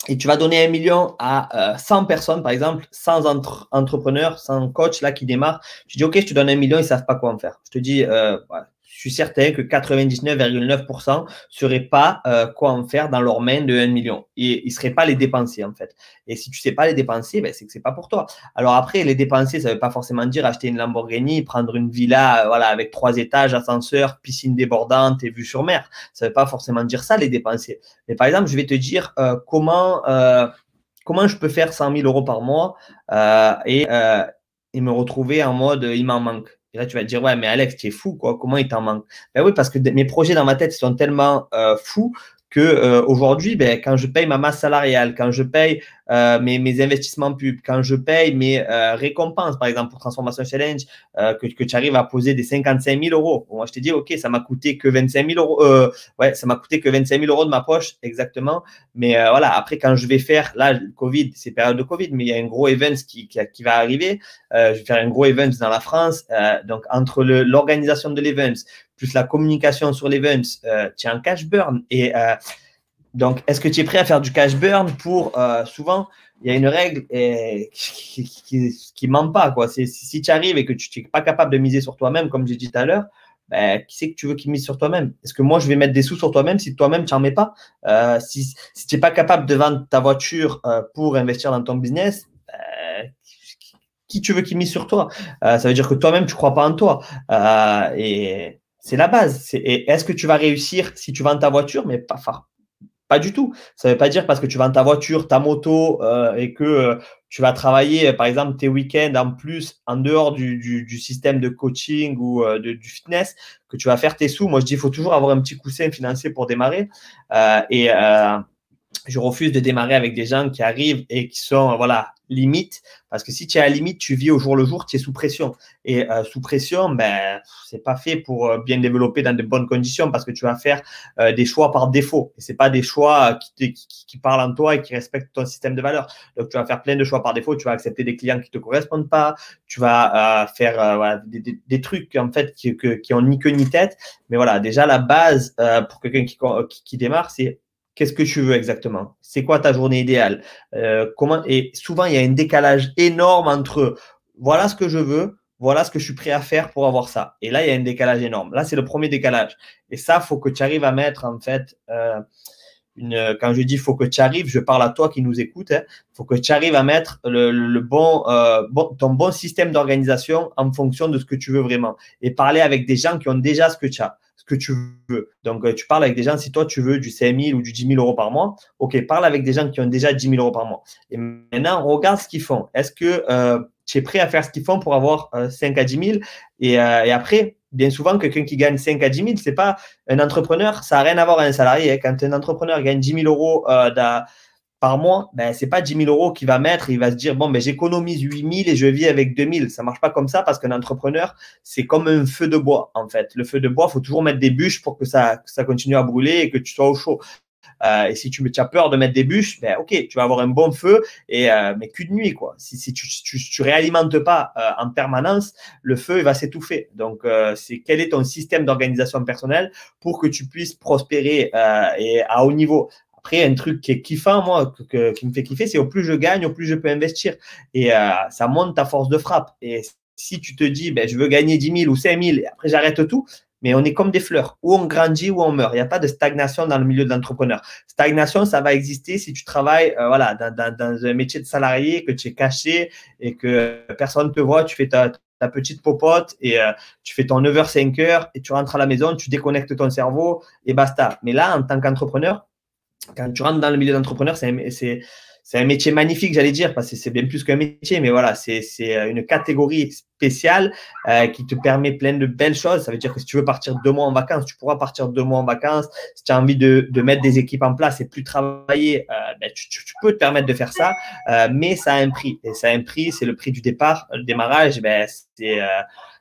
Et tu vas donner un million à 100 euh, personnes, par exemple, sans entrepreneurs, sans coach là qui démarre. Tu dis, OK, je te donne un million, ils ne savent pas quoi en faire. Je te dis, euh, je suis certain que 99,9% ne sauraient pas euh, quoi en faire dans leur main de 1 million. Et ils ne seraient pas les dépenser, en fait. Et si tu ne sais pas les dépenser, ben, c'est que ce n'est pas pour toi. Alors après, les dépenser, ça ne veut pas forcément dire acheter une Lamborghini, prendre une villa euh, voilà, avec trois étages, ascenseur, piscine débordante et vue sur mer. Ça ne veut pas forcément dire ça, les dépenser. Mais par exemple, je vais te dire euh, comment, comment je peux faire 100 000 euros par mois et me retrouver en mode il m'en manque. Et là, tu vas te dire, ouais, mais Alex, tu es fou, quoi. Comment il t'en manque? Ben oui, parce que mes projets dans ma tête sont tellement euh, fous que euh, aujourd'hui, ben, quand je paye ma masse salariale, quand je paye euh, mes, mes, investissements pubs, quand je paye mes euh, récompenses, par exemple pour Transformation Challenge, euh, que, que, tu arrives à poser des 55 000 euros. moi, je t'ai dit, OK, ça m'a coûté que 25 000 euros. ouais, ça m'a coûté que 25 000 euros de ma poche, exactement. Mais voilà, après, quand je vais faire, là, Covid, c'est période de Covid, mais il y a un gros event qui, qui, qui va arriver. je vais faire un gros event dans la France. donc, entre l'organisation de l'event, plus la communication sur l'event, tu as un cash burn. Et donc, est-ce que tu es prêt à faire du cash burn pour euh, souvent il y a une règle et, qui, qui, ment pas quoi. Si tu arrives et que tu n'es pas capable de miser sur toi-même, comme j'ai dit tout à l'heure, ben, qui c'est que tu veux qu'il mise sur toi-même? Est-ce que moi je vais mettre des sous sur toi-même si toi-même tu n'en mets pas? Euh, Si, si tu n'es pas capable de vendre ta voiture euh, pour investir dans ton business, ben, qui tu veux qu'il mise sur toi? Ça veut dire que toi-même tu crois pas en toi. Et c'est la base. Est-ce que tu vas réussir si tu vends ta voiture, mais pas, pas du tout. Ça ne veut pas dire parce que tu vends ta voiture, ta moto euh, et que euh, tu vas travailler, par exemple, tes week-ends en plus, en dehors du, du, système de coaching ou euh, de, du fitness, que tu vas faire tes sous. Moi, je dis, il faut toujours avoir un petit coussin financier pour démarrer. et je refuse de démarrer avec des gens qui arrivent et qui sont voilà limite parce que si tu es à limite, tu vis au jour le jour, tu es sous pression. Et euh, sous pression, ben c'est pas fait pour euh, bien développer dans de bonnes conditions parce que tu vas faire euh, des choix par défaut. Et c'est pas des choix qui, qui, qui, parlent en toi et qui respectent ton système de valeurs. Donc tu vas faire plein de choix par défaut, tu vas accepter des clients qui te correspondent pas, tu vas faire des, trucs en fait qui, qui ont ni queue ni tête. Mais voilà, déjà la base pour quelqu'un qui, qui démarre, c'est Qu'est-ce que tu veux exactement? C'est quoi ta journée idéale? Euh, comment Et souvent, il y a un décalage énorme entre voilà ce que je veux, voilà ce que je suis prêt à faire pour avoir ça. Et là, il y a un décalage énorme. Là, c'est le premier décalage. Et ça, faut que tu arrives à mettre en fait. Euh, une, quand je dis faut que tu arrives, je parle à toi qui nous écoute. Hein, faut que tu arrives à mettre le, le bon, euh, bon, ton bon système d'organisation en fonction de ce que tu veux vraiment. Et parler avec des gens qui ont déjà ce que tu as que tu veux. Donc, euh, tu parles avec des gens, si toi, tu veux du 5 000 ou du 10 000 euros par mois, OK, parle avec des gens qui ont déjà 10 000 euros par mois. Et maintenant, regarde ce qu'ils font. Est-ce que euh, tu es prêt à faire ce qu'ils font pour avoir 5 euh, à 10 000 et, et après, bien souvent, quelqu'un qui gagne 5 à 10 000, c'est pas un entrepreneur, ça n'a rien à voir avec un salarié. Quand un entrepreneur gagne 10 000 euros euh, par mois, ben, ce n'est pas 10 000 euros qu'il va mettre. Il va se dire, bon, ben, j'économise 8 000 et je vis avec 2 000. Ça ne marche pas comme ça parce qu'un entrepreneur, c'est comme un feu de bois, en fait. Le feu de bois, il faut toujours mettre des bûches pour que ça, ça continue à brûler et que tu sois au chaud. Euh, et si tu, tu, as peur de mettre des bûches, ben ok, tu vas avoir un bon feu, et, euh, mais qu'une nuit quoi. Si, tu, tu réalimentes pas euh, en permanence, le feu il va s'étouffer. Donc euh, c'est quel est ton système d'organisation personnelle pour que tu puisses prospérer et à haut niveau? Après, un truc qui est kiffant, moi, qui me fait kiffer, c'est au plus je gagne, au plus je peux investir. Et ça monte ta force de frappe. Et si tu te dis, ben, je veux gagner 10 000 ou 5 000, et après j'arrête tout, mais on est comme des fleurs. Ou on grandit ou on meurt. Il n'y a pas de stagnation dans le milieu de l'entrepreneur. Stagnation, ça va exister si tu travailles euh, voilà, dans, un métier de salarié, que tu es caché et que personne ne te voit. Tu fais ta, petite popote et euh, tu fais ton 9h, 5h et tu rentres à la maison, tu déconnectes ton cerveau et basta. Mais là, en tant qu'entrepreneur, quand tu rentres dans le milieu d'entrepreneur, c'est c'est un métier magnifique, j'allais dire, parce que c'est bien plus qu'un métier, mais voilà, c'est euh, une catégorie spéciale euh, qui te permet plein de belles choses. Ça veut dire que si tu veux partir deux mois en vacances, tu pourras partir deux mois en vacances. Si tu as envie de, de mettre des équipes en place et plus travailler, euh, ben, tu, tu, peux te permettre de faire ça, euh, mais ça a un prix. Et ça a un prix, c'est le prix du départ. Le démarrage, ben, c'est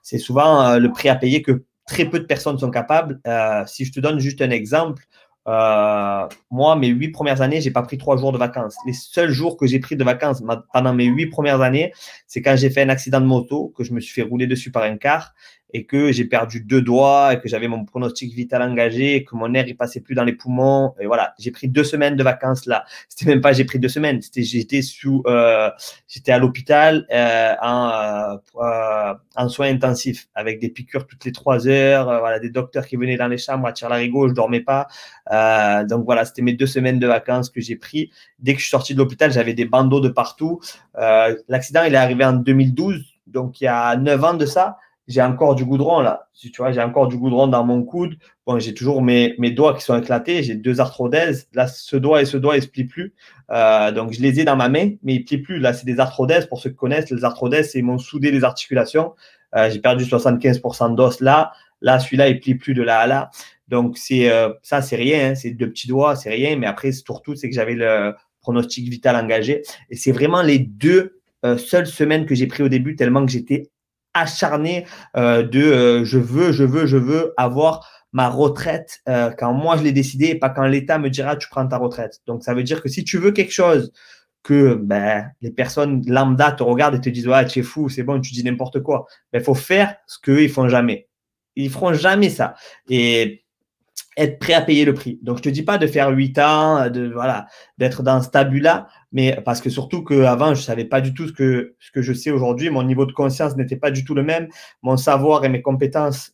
c'est souvent le prix à payer que très peu de personnes sont capables. si je te donne juste un exemple, euh, moi, mes huit premières années, j'ai pas pris trois jours de vacances. Les seuls jours que j'ai pris de vacances pendant mes huit premières années, c'est quand j'ai fait un accident de moto, que je me suis fait rouler dessus par un car et que j'ai perdu deux doigts et que j'avais mon pronostic vital engagé et que mon air il passait plus dans les poumons. Et voilà. J'ai pris deux semaines de vacances là. C'était même pas j'ai pris deux semaines. C'était j'étais sous euh, j'étais à l'hôpital euh, en, euh, en soins intensifs avec des piqûres toutes les trois heures. Euh, voilà des docteurs qui venaient dans les chambres à tirer la rigo je dormais pas. Euh, donc voilà c'était mes deux semaines de vacances que j'ai pris. Dès que je suis sorti de l'hôpital j'avais des bandeaux de partout. L'accident il est arrivé en 2012 donc il y a neuf ans de ça j'ai encore du goudron là. Tu vois, j'ai encore du goudron dans mon coude. Bon, j'ai toujours mes, mes doigts qui sont éclatés. J'ai deux arthrodèses. Là, ce doigt et ce doigt, ils se plient plus. Euh, donc, je les ai dans ma main, mais ils plient plus. Là, c'est des arthrodèses. Pour ceux qui connaissent, les arthrodèses, c'est m'ont soudé les articulations. Euh, j'ai perdu 75% d'os là. Là, celui-là, il plie plus de là à là. Donc, c'est euh, ça, c'est rien. Hein. C'est deux petits doigts, c'est rien. Mais après, surtout, c'est que j'avais le pronostic vital engagé. Et c'est vraiment les deux euh, seules semaines que j'ai pris au début, tellement que j'étais acharné euh, de euh, je veux, je veux, je veux avoir ma retraite euh, quand moi je l'ai décidé et pas quand l'État me dira tu prends ta retraite. Donc ça veut dire que si tu veux quelque chose que ben, les personnes lambda te regardent et te disent ouais tu es fou, c'est bon, tu dis n'importe quoi. Il ben, faut faire ce qu'eux ils font jamais. Ils feront jamais ça. Et être prêt à payer le prix. Donc, je te dis pas de faire 8 ans, de voilà, d'être dans ce tabula, mais parce que surtout qu'avant, je savais pas du tout ce que, ce que je sais aujourd'hui. Mon niveau de conscience n'était pas du tout le même. Mon savoir et mes compétences,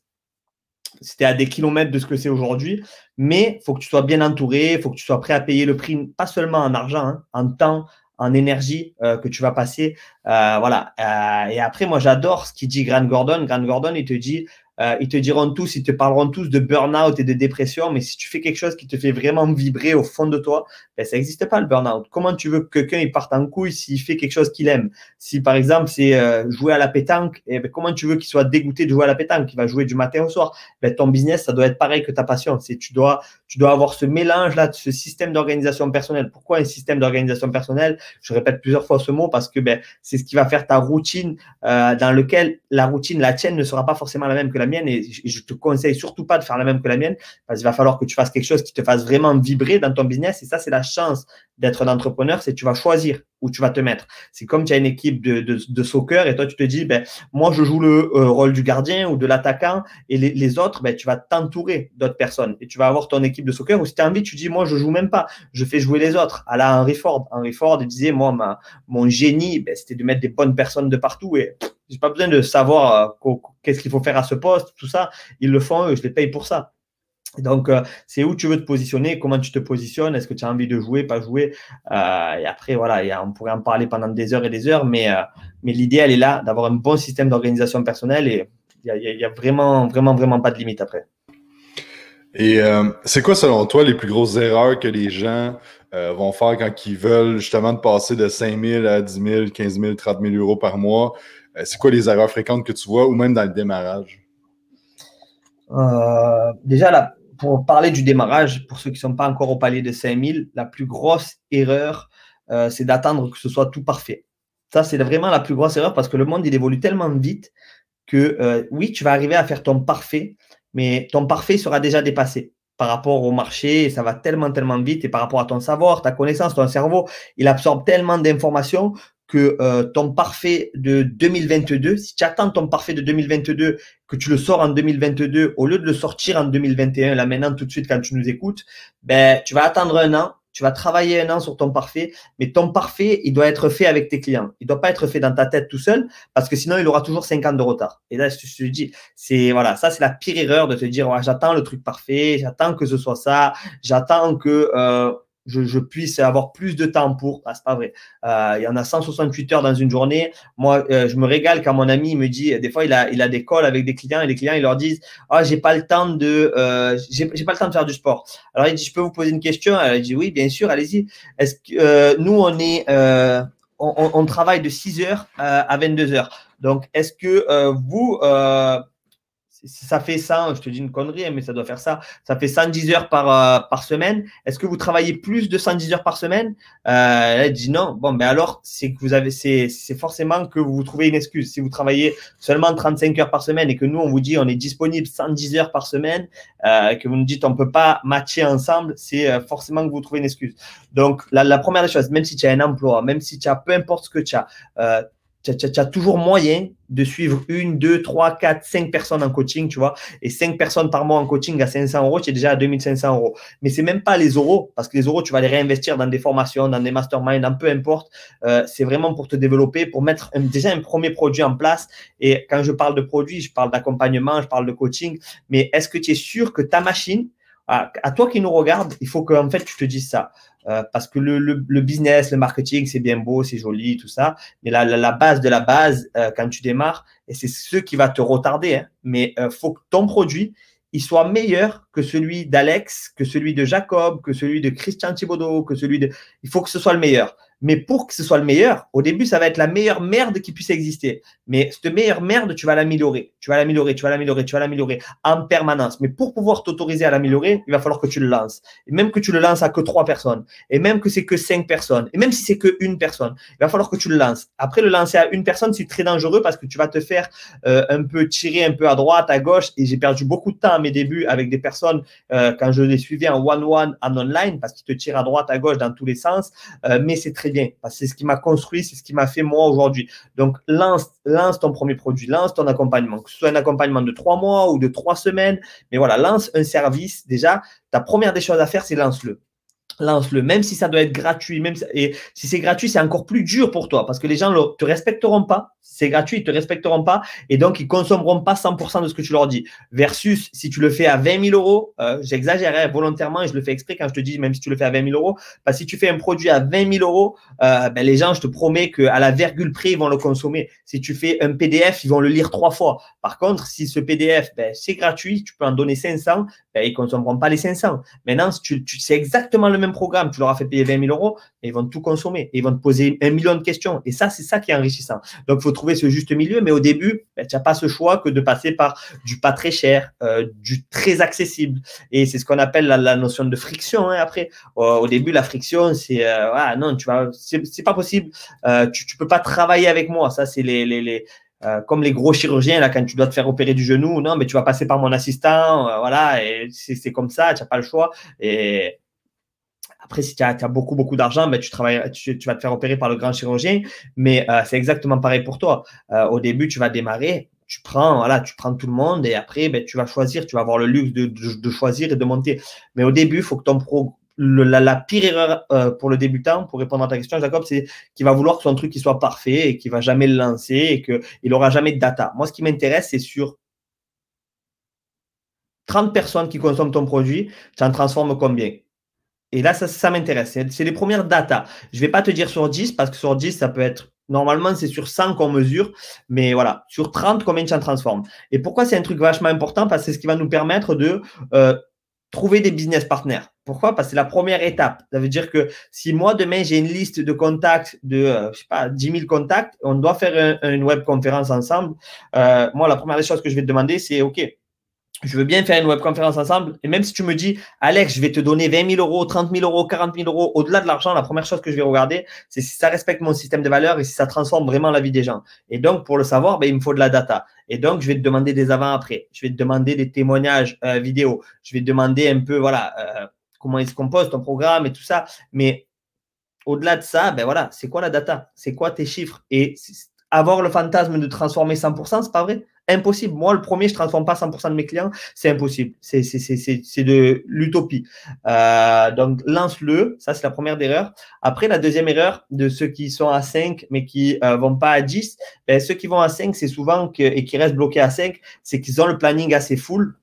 c'était à des kilomètres de ce que c'est aujourd'hui. Mais il faut que tu sois bien entouré, il faut que tu sois prêt à payer le prix, pas seulement en argent, hein, en temps, en énergie euh, que tu vas passer. Euh, voilà. Euh, et après, moi, j'adore ce qu'il dit Grant Gordon. Grant Gordon, il te dit euh, ils te diront tous, ils te parleront tous de burn-out et de dépression, mais si tu fais quelque chose qui te fait vraiment vibrer au fond de toi, ben, ça n'existe pas le burn-out. Comment tu veux que quelqu'un parte en couille s'il fait quelque chose qu'il aime? Si par exemple c'est euh, jouer à la pétanque, eh ben, comment tu veux qu'il soit dégoûté de jouer à la pétanque? Il va jouer du matin au soir. Ben, ton business, ça doit être pareil que ta passion. Tu dois, tu dois avoir ce mélange là, ce système d'organisation personnelle. Pourquoi un système d'organisation personnelle? Je répète plusieurs fois ce mot parce que ben, c'est ce qui va faire ta routine euh, dans lequel la routine, la tienne ne sera pas forcément la même que la mienne et je te conseille surtout pas de faire la même que la mienne parce qu'il va falloir que tu fasses quelque chose qui te fasse vraiment vibrer dans ton business et ça, c'est la chance d'être un entrepreneur, c'est tu vas choisir où tu vas te mettre. C'est comme tu as une équipe de, de, soccer et toi, tu te dis, ben, moi, je joue le euh, rôle du gardien ou de l'attaquant et les, les, autres, ben, tu vas t'entourer d'autres personnes et tu vas avoir ton équipe de soccer ou si tu as envie, tu dis, moi, je joue même pas, je fais jouer les autres. À la Henry Ford, Henry Ford disait, moi, ma, mon génie, ben, c'était de mettre des bonnes personnes de partout et j'ai pas besoin de savoir euh, qu'est-ce qu'il faut faire à ce poste, tout ça. Ils le font eux, je les paye pour ça. Donc, euh, c'est où tu veux te positionner, comment tu te positionnes, est-ce que tu as envie de jouer, pas jouer. Euh, et après, voilà, on pourrait en parler pendant des heures et des heures, mais, mais l'idée, elle est là, d'avoir un bon système d'organisation personnelle et il n'y a, a, vraiment, vraiment, vraiment pas de limite après. Et c'est quoi, selon toi, les plus grosses erreurs que les gens vont faire quand ils veulent justement de passer de 5 000 à 10 000, 15 000, 30 000 euros par mois? Euh, c'est quoi les erreurs fréquentes que tu vois ou même dans le démarrage? Euh, déjà, pour parler du démarrage, pour ceux qui ne sont pas encore au palier de 5000, la plus grosse erreur, euh, c'est d'attendre que ce soit tout parfait. Ça, c'est vraiment la plus grosse erreur parce que le monde, il évolue tellement vite que oui, tu vas arriver à faire ton parfait, mais ton parfait sera déjà dépassé. par rapport au marché, ça va tellement, tellement vite, et par rapport à ton savoir, ta connaissance, ton cerveau, il absorbe tellement d'informations que euh, ton parfait de 2022, si tu attends ton parfait de 2022, que tu le sors en 2022, au lieu de le sortir en 2021, là maintenant tout de suite quand tu nous écoutes, ben tu vas attendre un an, tu vas travailler un an sur ton parfait, mais ton parfait, il doit être fait avec tes clients. Il doit pas être fait dans ta tête tout seul, parce que sinon il aura toujours 5 ans de retard. Et là, je te dis, c'est voilà, ça c'est la pire erreur de te dire, ouais, j'attends le truc parfait, j'attends que ce soit ça, j'attends que euh, je, puisse avoir plus de temps pour. Ah, c'est pas vrai. Euh, il y en a 168 heures dans une journée. Moi, euh, je me régale quand mon ami me dit, des fois, il a, il a des calls avec des clients et les clients, ils leur disent, ah, j'ai pas le temps de, euh, j'ai pas le temps de faire du sport. Alors, il dit, je peux vous poser une question? Elle dit, oui, bien sûr, allez-y. Est-ce que nous, on est, on, on, travaille de 6 heures à 22 heures. Donc, est-ce que vous, ça fait 100, je te dis une connerie, hein, mais ça doit faire ça. Ça fait 110 heures par, euh, par semaine. Est-ce que vous travaillez plus de 110 heures par semaine? Euh, Elle dit non. Bon, ben alors, c'est que vous avez, c'est, forcément que vous, trouvez une excuse. Si vous travaillez seulement 35 heures par semaine et que nous, on vous dit on est disponible 110 heures par semaine, euh, que vous nous dites on peut pas matcher ensemble, c'est euh, forcément que vous trouvez une excuse. Donc, la, la première des choses, même si tu as un emploi, même si tu as peu importe ce que tu as, euh, tu as, toujours moyen de suivre une, deux, trois, quatre, cinq personnes en coaching, tu vois. Et cinq personnes par mois en coaching à 500 euros, tu es déjà à 2500 euros. Mais c'est même pas les euros, parce que les euros, tu vas les réinvestir dans des formations, dans des masterminds, dans peu importe. Euh, c'est vraiment pour te développer, pour mettre déjà un premier produit en place. Et quand je parle de produit, je parle d'accompagnement, je parle de coaching. Mais est-ce que tu es sûr que ta machine, à, toi qui nous regarde, il faut que en fait tu te dises ça. Euh, parce que le, le, business, le marketing, c'est bien beau, c'est joli, tout ça. Mais la, la, base de la base, euh, quand tu démarres, et c'est ce qui va te retarder, hein, mais il euh, faut que ton produit, il soit meilleur que celui d'Alex, que celui de Jacob, que celui de Christian Thibodeau, que celui de... Il faut que ce soit le meilleur. Mais pour que ce soit le meilleur, au début, ça va être la meilleure merde qui puisse exister. Mais cette meilleure merde, tu vas l'améliorer. Tu vas l'améliorer, tu vas l'améliorer, tu vas l'améliorer en permanence. Mais pour pouvoir t'autoriser à l'améliorer, il va falloir que tu le lances. Et même que tu le lances à que trois personnes. Et même que c'est que cinq personnes. Et même si c'est que une personne, il va falloir que tu le lances. Après, le lancer à une personne, c'est très dangereux parce que tu vas te faire euh, un peu tirer un peu à droite, à gauche. Et j'ai perdu beaucoup de temps à mes débuts avec des personnes euh, quand je les suivais en one-one, en online, parce qu'ils te tirent à droite, à gauche, dans tous les sens. Euh, mais c'est très bien. Parce que c'est ce qui m'a construit, c'est ce qui m'a fait moi aujourd'hui. Donc, lance, lance ton premier produit, lance ton accompagnement, que ce soit un accompagnement de trois mois ou de trois semaines. Mais voilà, lance un service. Déjà, ta première des choses à faire, c'est lance-le lance-le, même si ça doit être gratuit, même si, et si c'est gratuit, c'est encore plus dur pour toi parce que les gens ne te respecteront pas. c'est gratuit, ils te respecteront pas et donc ils consommeront pas 100% de ce que tu leur dis. Versus si tu le fais à 20 000 euros, euh, j'exagérerai volontairement et je le fais exprès quand je te dis même si tu le fais à 20 000 euros, que si tu fais un produit à 20 000 euros, euh, ben, les gens, je te promets qu'à la virgule près, ils vont le consommer. Si tu fais un PDF, ils vont le lire trois fois. Par contre, si ce PDF, ben, c'est gratuit, tu peux en donner 500, ben, ils consommeront pas les 500. Maintenant, si tu, tu c'est exactement le même programme, tu leur as fait payer 20 000 euros, ils vont tout consommer. Et ils vont te poser un million de questions. Et ça, c'est ça qui est enrichissant. Donc, il faut trouver ce juste milieu. Mais au début, ben, tu n'as pas ce choix que de passer par du pas très cher, euh, du très accessible. Et c'est ce qu'on appelle la, notion de friction. Hein, après, au, début, la friction, c'est euh, ah, non, tu vas, c'est pas possible. Euh, tu, ne peux pas travailler avec moi. Ça, c'est les comme les gros chirurgiens, là, quand tu dois te faire opérer du genou, non, mais tu vas passer par mon assistant, voilà, et c'est comme ça, tu n'as pas le choix. Et après, si tu as, beaucoup, beaucoup d'argent, ben, tu, tu, vas te faire opérer par le grand chirurgien. Mais euh, c'est exactement pareil pour toi. Euh, au début, tu vas démarrer, tu prends, voilà, tu prends tout le monde et après, ben, tu vas choisir, tu vas avoir le luxe de, choisir et de monter. Mais au début, faut que ton pro, la, pire erreur euh, pour le débutant, pour répondre à ta question, Jacob, c'est qu'il va vouloir que son truc soit parfait et qu'il va jamais le lancer et qu'il n'aura jamais de data. Moi, ce qui m'intéresse, c'est sur 30 personnes qui consomment ton produit, tu en transformes combien? Et là, ça, ça m'intéresse. C'est les premières datas. Je ne vais pas te dire sur 10 parce que sur 10, ça peut être. Normalement, c'est sur 100 qu'on mesure. Mais voilà, sur 30, combien tu en transformes Et pourquoi c'est un truc vachement important? Parce que c'est ce qui va nous permettre de euh, trouver des business partners. Pourquoi? Parce que c'est la première étape. Ça veut dire que si moi, demain, j'ai une liste de contacts de, euh, je sais pas, 10 000 contacts, on doit faire une web conférence ensemble. Euh, moi, la première des choses que je vais te demander, c'est OK, je veux bien faire une webconférence ensemble. Et même si tu me dis, Alex, je vais te donner 20 000 euros, 30 000 euros, 40 000 euros, au-delà de l'argent, la première chose que je vais regarder, c'est si ça respecte mon système de valeurs et si ça transforme vraiment la vie des gens. Et donc, pour le savoir, ben, il me faut de la data. Et donc, je vais te demander des avant-après. Je vais te demander des témoignages euh, vidéo. Je vais te demander un peu, voilà, euh, comment il se compose ton programme et tout ça. Mais au-delà de ça, ben voilà, c'est quoi la data? C'est quoi tes chiffres? Et avoir le fantasme de transformer 100%, c'est pas vrai Impossible. Moi, le premier, je ne transforme pas 100% de mes clients. C'est impossible. C'est de l'utopie. Euh, donc, lance-le. Ça, c'est la première erreur. Après, la deuxième erreur de ceux qui sont à 5, mais qui ne euh, vont pas à 10, ben, ceux qui vont à 5, c'est souvent et qui restent bloqués à 5, c'est qu'ils ont le planning assez full.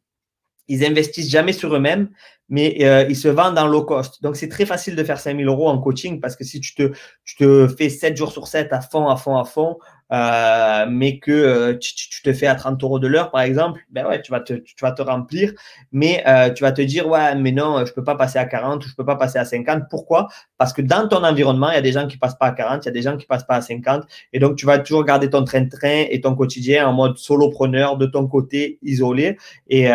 Ils investissent jamais sur eux-mêmes, mais euh, ils se vendent en low cost. Donc, c'est très facile de faire 5000 euros en coaching parce que si tu te, tu te fais 7 jours sur 7 à fond, à fond, à fond, euh, mais que euh, tu, te fais à 30 euros de l'heure, par exemple, ben ouais, tu vas te, tu vas te remplir, mais euh, tu vas te dire, ouais, mais non, je peux pas passer à 40 ou je peux pas passer à 50. Pourquoi? Parce que dans ton environnement, il y a des gens qui passent pas à 40, il y a des gens qui passent pas à 50, et donc tu vas toujours garder ton train-train et ton quotidien en mode solopreneur de ton côté, isolé, et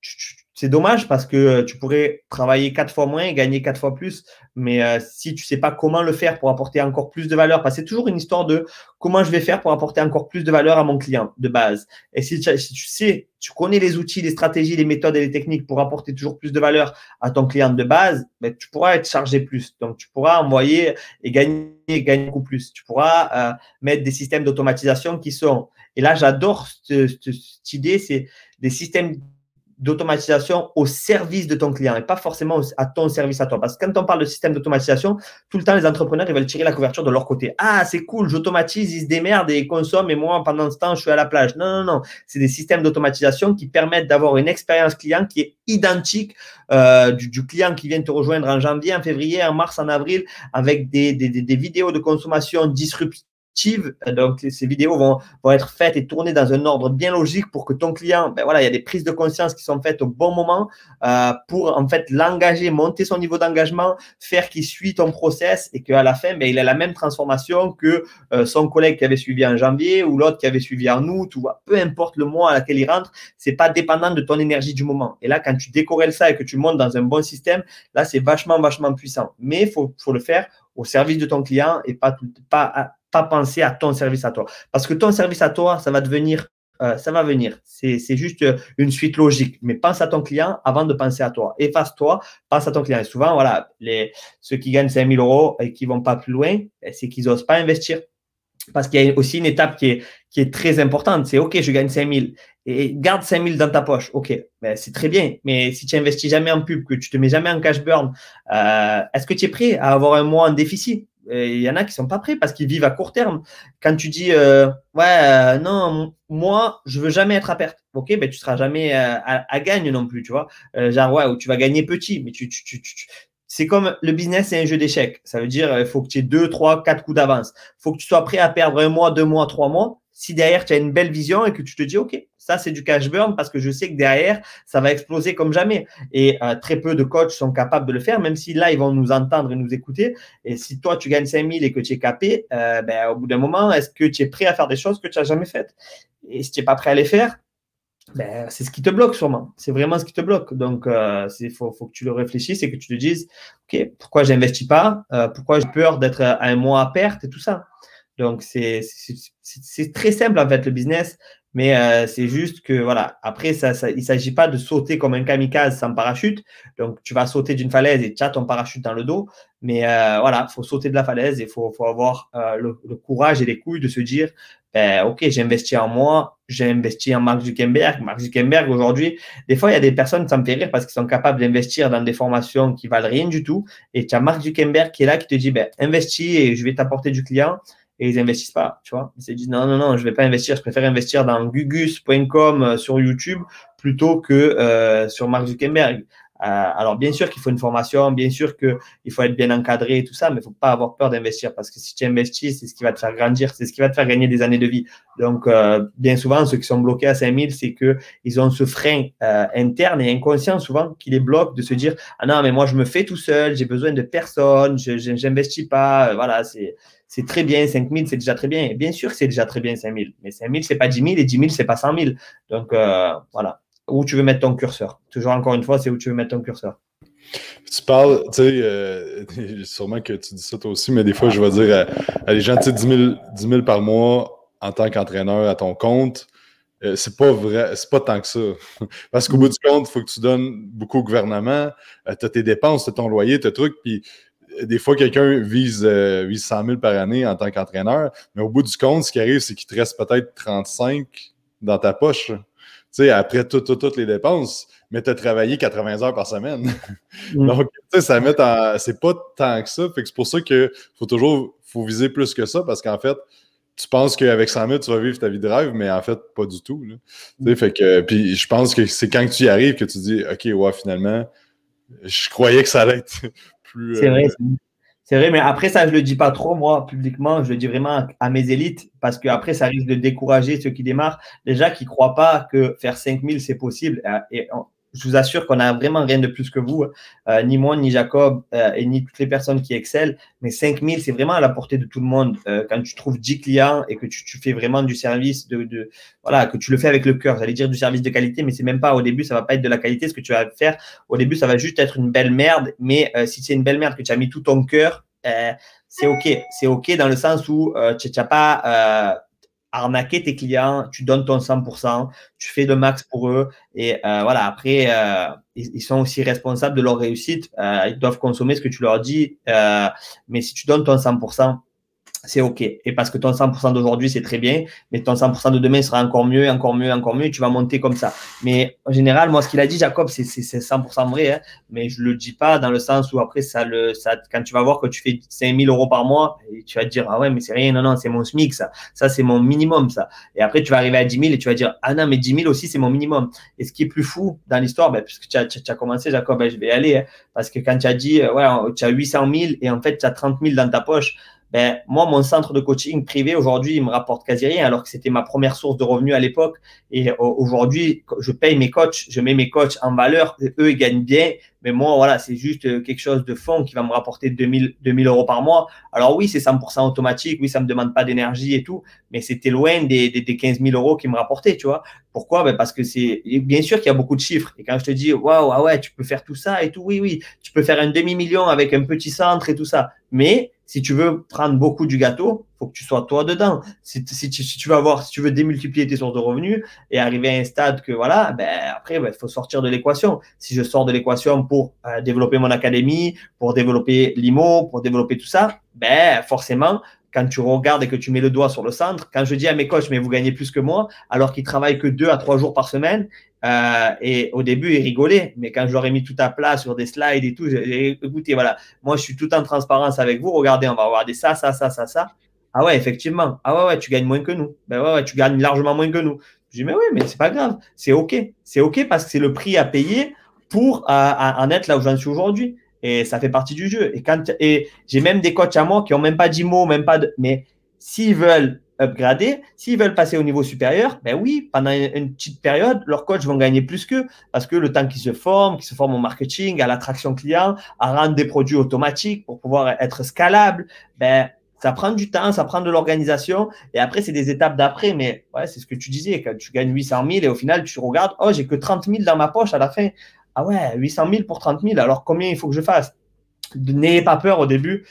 tu, c'est dommage parce que euh, tu pourrais travailler quatre fois moins et gagner quatre fois plus. Mais euh, si tu sais pas comment le faire pour apporter encore plus de valeur, parce que c'est toujours une histoire de comment je vais faire pour apporter encore plus de valeur à mon client de base. Et si tu, sais, tu connais les outils, les stratégies, les méthodes et les techniques pour apporter toujours plus de valeur à ton client de base, ben, tu pourras être chargé plus. Donc, tu pourras envoyer et gagner, gagner beaucoup plus. Tu pourras euh, mettre des systèmes d'automatisation qui sont. Et là, j'adore cette, cette idée, c'est des systèmes d'automatisation au service de ton client et pas forcément à ton service à toi. Parce que quand on parle de système d'automatisation, tout le temps, les entrepreneurs, ils veulent tirer la couverture de leur côté. Ah, c'est cool, j'automatise, ils se démerdent et ils consomment et moi, pendant ce temps, je suis à la plage. Non, non, non. C'est des systèmes d'automatisation qui permettent d'avoir une expérience client qui est identique euh, du, client qui vient te rejoindre en janvier, en février, en mars, en avril, avec des, des vidéos de consommation disruptives donc, ces vidéos vont, vont, être faites et tournées dans un ordre bien logique pour que ton client, ben voilà, il y a des prises de conscience qui sont faites au bon moment euh, pour en fait l'engager, monter son niveau d'engagement, faire qu'il suit ton process et qu'à la fin, ben, il a la même transformation que euh, son collègue qui avait suivi en janvier ou l'autre qui avait suivi en août ou peu importe le mois à laquelle il rentre, c'est pas dépendant de ton énergie du moment. Et là, quand tu décorrèles ça et que tu montes dans un bon système, là, c'est vachement, vachement puissant. Mais il faut, faut le faire au service de ton client et pas, pas pas penser à ton service à toi. Parce que ton service à toi, ça va devenir, euh, ça va venir. C'est juste une suite logique. Mais pense à ton client avant de penser à toi. Efface-toi, pense à ton client. Et souvent, voilà, les, ceux qui gagnent 5000 euros et qui vont pas plus loin, ben, c'est qu'ils n'osent pas investir. Parce qu'il y a aussi une étape qui est, qui est très importante. C'est OK, je gagne 5000 et garde 5000 dans ta poche. OK, ben, c'est très bien. Mais si tu investis jamais en pub, que tu te mets jamais en cash burn, euh, est-ce que tu es prêt à avoir un mois en déficit? Il y en a qui sont pas prêts parce qu'ils vivent à court terme. Quand tu dis euh, ouais euh, non moi je veux jamais être à perte, ok ben tu seras jamais euh, à, à, gagne non plus, tu vois. genre ouais où tu vas gagner petit, mais tu, tu, tu c'est comme le business, c'est un jeu d'échecs. Ça veut dire il faut que tu aies deux, trois, quatre coups d'avance. Il faut que tu sois prêt à perdre un mois, deux mois, trois mois si derrière tu as une belle vision et que tu te dis, OK, ça c'est du cash burn parce que je sais que derrière, ça va exploser comme jamais. Et euh, très peu de coachs sont capables de le faire, même si là, ils vont nous entendre et nous écouter. Et si toi, tu gagnes 5000 et que tu es capé, euh, ben, au bout d'un moment, est-ce que tu es prêt à faire des choses que tu n'as jamais faites? Et si tu n'es pas prêt à les faire, ben, c'est ce qui te bloque sûrement. C'est vraiment ce qui te bloque. Donc, il euh, faut, faut, que tu le réfléchisses et que tu te dises, OK, pourquoi j'investis pas? Pourquoi j'ai peur d'être un mois à perte et tout ça? Donc, c'est très simple en fait le business, mais euh, c'est juste que voilà. Après, ça, ça il ne s'agit pas de sauter comme un kamikaze sans parachute. Donc, tu vas sauter d'une falaise et tu as ton parachute dans le dos. Mais euh, voilà, il faut sauter de la falaise et il faut, faut, avoir euh, le, courage et les couilles de se dire ben, Ok, j'ai investi en moi, j'ai investi en Mark Zuckerberg. Mark Zuckerberg, aujourd'hui, des fois, il y a des personnes, ça me fait rire parce qu'ils sont capables d'investir dans des formations qui valent rien du tout. Et tu as Mark Zuckerberg qui est là, qui te dit ben, Investis et je vais t'apporter du client et ils investissent pas, tu vois. Ils se disent non, non, non, je vais pas investir, je préfère investir dans gugus.com euh, sur YouTube plutôt que euh, sur Mark Zuckerberg. Euh, alors, bien sûr qu'il faut une formation, bien sûr qu'il faut être bien encadré et tout ça, mais il faut pas avoir peur d'investir parce que si tu investis, c'est ce qui va te faire grandir, c'est ce qui va te faire gagner des années de vie. Donc, euh, bien souvent, ceux qui sont bloqués à 5000, c'est que ils ont ce frein euh, interne et inconscient souvent qui les bloque de se dire ah non, mais moi je me fais tout seul, j'ai besoin de personne, je n'investis pas, voilà, c'est c'est très bien, 5 000, c'est déjà très bien. Bien sûr c'est déjà très bien 5 000, mais 5 000, c'est pas 10 000 et 10 000, c'est pas 100 000. Donc, euh, voilà. Où tu veux mettre ton curseur. Toujours encore une fois, c'est où tu veux mettre ton curseur. Tu parles, tu sais, euh, [LAUGHS] sûrement que tu dis ça toi aussi, mais des fois, je vais dire à, les gens, tu sais, 10 000, par mois en tant qu'entraîneur à ton compte, euh, c'est pas vrai, c'est pas tant que ça. [LAUGHS] Parce qu'au bout du compte, il faut que tu donnes beaucoup au gouvernement, euh, tu as tes dépenses, tu as ton loyer, tu as trucs, puis des fois, quelqu'un vise, 100 000 par année en tant qu'entraîneur, mais au bout du compte, ce qui arrive, c'est qu'il te reste peut-être 35 dans ta poche. Tu sais, après toutes les dépenses mais tu as travaillé 80 heures par semaine. Mm. [LAUGHS] Donc, tu sais, ça met en. C'est pas tant que ça. Fait que c'est pour ça qu'il faut toujours faut viser plus que ça parce qu'en fait, tu penses qu'avec 100 000, tu vas vivre ta vie de rêve, mais en fait, pas du tout. Mm. Fait que, puis je pense que c'est quand tu y arrives que tu dis OK, ouais, finalement, je croyais que ça allait être [LAUGHS] plus. C'est vrai. Euh, c'est vrai, mais après, ça, je le dis pas trop, moi, publiquement. Je le dis vraiment à mes élites parce que après, ça risque de décourager ceux qui démarrent. Déjà, qui croient pas que faire 5000, c'est possible. Et je vous assure qu'on n'a vraiment rien de plus que vous, euh, ni moi, ni Jacob, euh, et ni toutes les personnes qui excellent. Mais 5000, c'est vraiment à la portée de tout le monde. Euh, quand tu trouves 10 clients et que tu, fais vraiment du service, de, voilà, que tu le fais avec le cœur, j'allais dire du service de qualité, mais c'est même pas au début, ça va pas être de la qualité ce que tu vas faire. Au début, ça va juste être une belle merde. Mais si c'est une belle merde que tu as mis tout ton cœur, c'est OK. C'est OK dans le sens où tu n'as pas arnaquer tes clients, tu donnes ton 100%, tu fais le max pour eux. Et euh, voilà, après, euh, ils, sont aussi responsables de leur réussite. Euh, ils doivent consommer ce que tu leur dis. mais si tu donnes ton 100%, c'est OK. Et parce que ton 100% d'aujourd'hui, c'est très bien, mais ton 100% de demain sera encore mieux, encore mieux, encore mieux, tu vas monter comme ça. Mais en général, moi, ce qu'il a dit, Jacob, c'est 100% vrai, hein, mais je le dis pas dans le sens où après, ça, le, ça, quand tu vas voir que tu fais 5000 euros par mois, tu vas te dire, ah ouais, mais c'est rien, non, non, c'est mon SMIC, ça. Ça, c'est mon minimum, ça. Et après, tu vas arriver à 10 000 et tu vas dire, ah non, mais 10 000 aussi, c'est mon minimum. Et ce qui est plus fou dans l'histoire, ben, puisque tu as, as, commencé, Jacob, ben, je vais y aller, hein, parce que quand tu as dit, ouais, tu as 800 000 et en fait, tu as 30 000 dans ta poche, ben, moi, mon centre de coaching privé, aujourd'hui, il me rapporte quasi rien, alors que c'était ma première source de revenus à l'époque. Et aujourd'hui, je paye mes coachs, je mets mes coachs en valeur, eux, ils gagnent bien. Mais moi, voilà, c'est juste quelque chose de fond qui va me rapporter 2000, 2000 euros par mois. Alors oui, c'est 100% automatique, oui, ça me demande pas d'énergie et tout, mais c'était loin des, des, des 15 000 euros qui me rapportaient, tu vois. Pourquoi? Ben Parce que c'est bien sûr qu'il y a beaucoup de chiffres. Et quand je te dis, waouh, ah ouais, tu peux faire tout ça et tout, oui, oui, tu peux faire un demi-million avec un petit centre et tout ça. Mais si tu veux prendre beaucoup du gâteau, faut que tu sois toi dedans. Si, si, tu, veux avoir, si tu veux démultiplier tes sources de revenus et arriver à un stade que voilà, ben après, il ben, faut sortir de l'équation. Si je sors de l'équation pour euh, développer mon académie, pour développer l'IMO, pour développer tout ça, ben forcément, quand tu regardes et que tu mets le doigt sur le centre, quand je dis à mes coachs, mais vous gagnez plus que moi, alors qu'ils travaillent que deux à trois jours par semaine, euh, et au début, ils rigolaient, mais quand je leur ai mis tout à plat sur des slides et tout, j'ai écoutez, voilà, moi je suis tout en transparence avec vous, regardez, on va regarder ça, ça, ça, ça, ça. Ah ouais, effectivement. Ah ouais, ouais, tu gagnes moins que nous. Ben ouais, ouais, tu gagnes largement moins que nous. Je dis, mais oui, mais c'est pas grave, c'est OK. C'est OK parce que c'est le prix à payer pour euh, en être là où j'en suis aujourd'hui. Et ça fait partie du jeu. Et, quand, et j'ai même des coachs à moi qui ont même pas 10 mots, même pas de. Mais s'ils veulent upgrader, s'ils veulent passer au niveau supérieur, ben oui, pendant une, petite période, leurs coachs vont gagner plus qu'eux parce que le temps qu'ils se forment, qu'ils se forment au marketing, à l'attraction client, à rendre des produits automatiques pour pouvoir être scalable, ben ça prend du temps, ça prend de l'organisation. Et après, c'est des étapes d'après. Mais ouais, c'est ce que tu disais. Quand tu gagnes 800 000 et au final, tu regardes, oh, j'ai que 30 000 dans ma poche à la fin. Ah ouais, 800 000 pour 30 000, alors combien il faut que je fasse? N'ayez pas peur au début.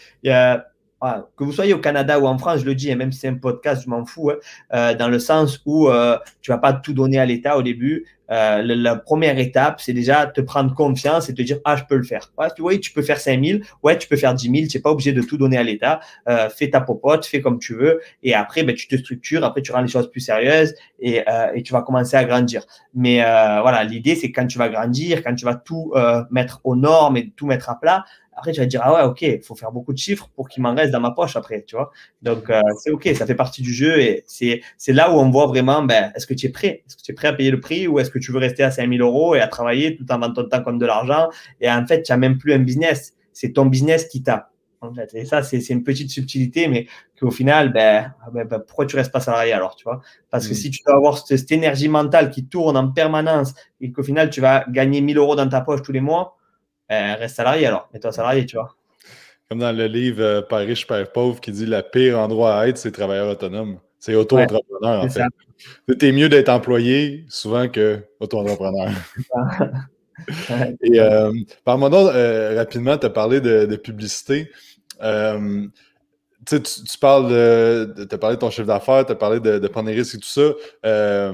Que vous soyez au Canada ou en France, je le dis, et même si c'est un podcast, je m'en fous, hein, euh, dans le sens où euh, tu vas pas tout donner à l'État au début. Euh, la, première étape, c'est déjà te prendre confiance et te dire, ah, je peux le faire. Ouais, tu, oui, tu peux faire 5 000, ouais, tu peux faire 10 000, tu n'es pas obligé de tout donner à l'État. Euh, fais ta popote, fais comme tu veux. Et après, ben, tu te structures, après, tu rends les choses plus sérieuses et, euh, et tu vas commencer à grandir. Mais voilà, l'idée, c'est quand tu vas grandir, quand tu vas tout mettre aux normes et tout mettre à plat, après, tu vas te dire, ah ouais, ok, il faut faire beaucoup de chiffres pour qu'il m'en reste dans ma poche après, tu vois. Donc, euh, c'est ok, ça fait partie du jeu et c'est là où on voit vraiment, ben, est-ce que tu es prêt? Est-ce que tu es prêt à payer le prix ou est-ce que tu veux rester à 5000 euros et à travailler tout en vendant ton temps comme de l'argent? Et en fait, tu n'as même plus un business. C'est ton business qui t'a. En fait. Et ça, c'est une petite subtilité, mais qu'au final, ben, ah ben, ben, pourquoi tu restes pas salarié alors, tu vois? Parce que mm. si tu dois avoir cette, cette, énergie mentale qui tourne en permanence et qu'au final, tu vas gagner 1000 euros dans ta poche tous les mois, euh, reste salarié alors, mets-toi salarié, tu vois. Comme dans le livre euh, Père riche, Père pauvre qui dit le pire endroit à être, c'est travailleur autonome. C'est auto-entrepreneur, en fait. C'est mieux d'être employé souvent que auto-entrepreneur. [LAUGHS] Et euh, par donc euh, rapidement, tu as parlé de, publicité. Euh, tu, tu, parles de, as parlé de ton chiffre d'affaires, tu as parlé de, de, prendre des risques et tout ça.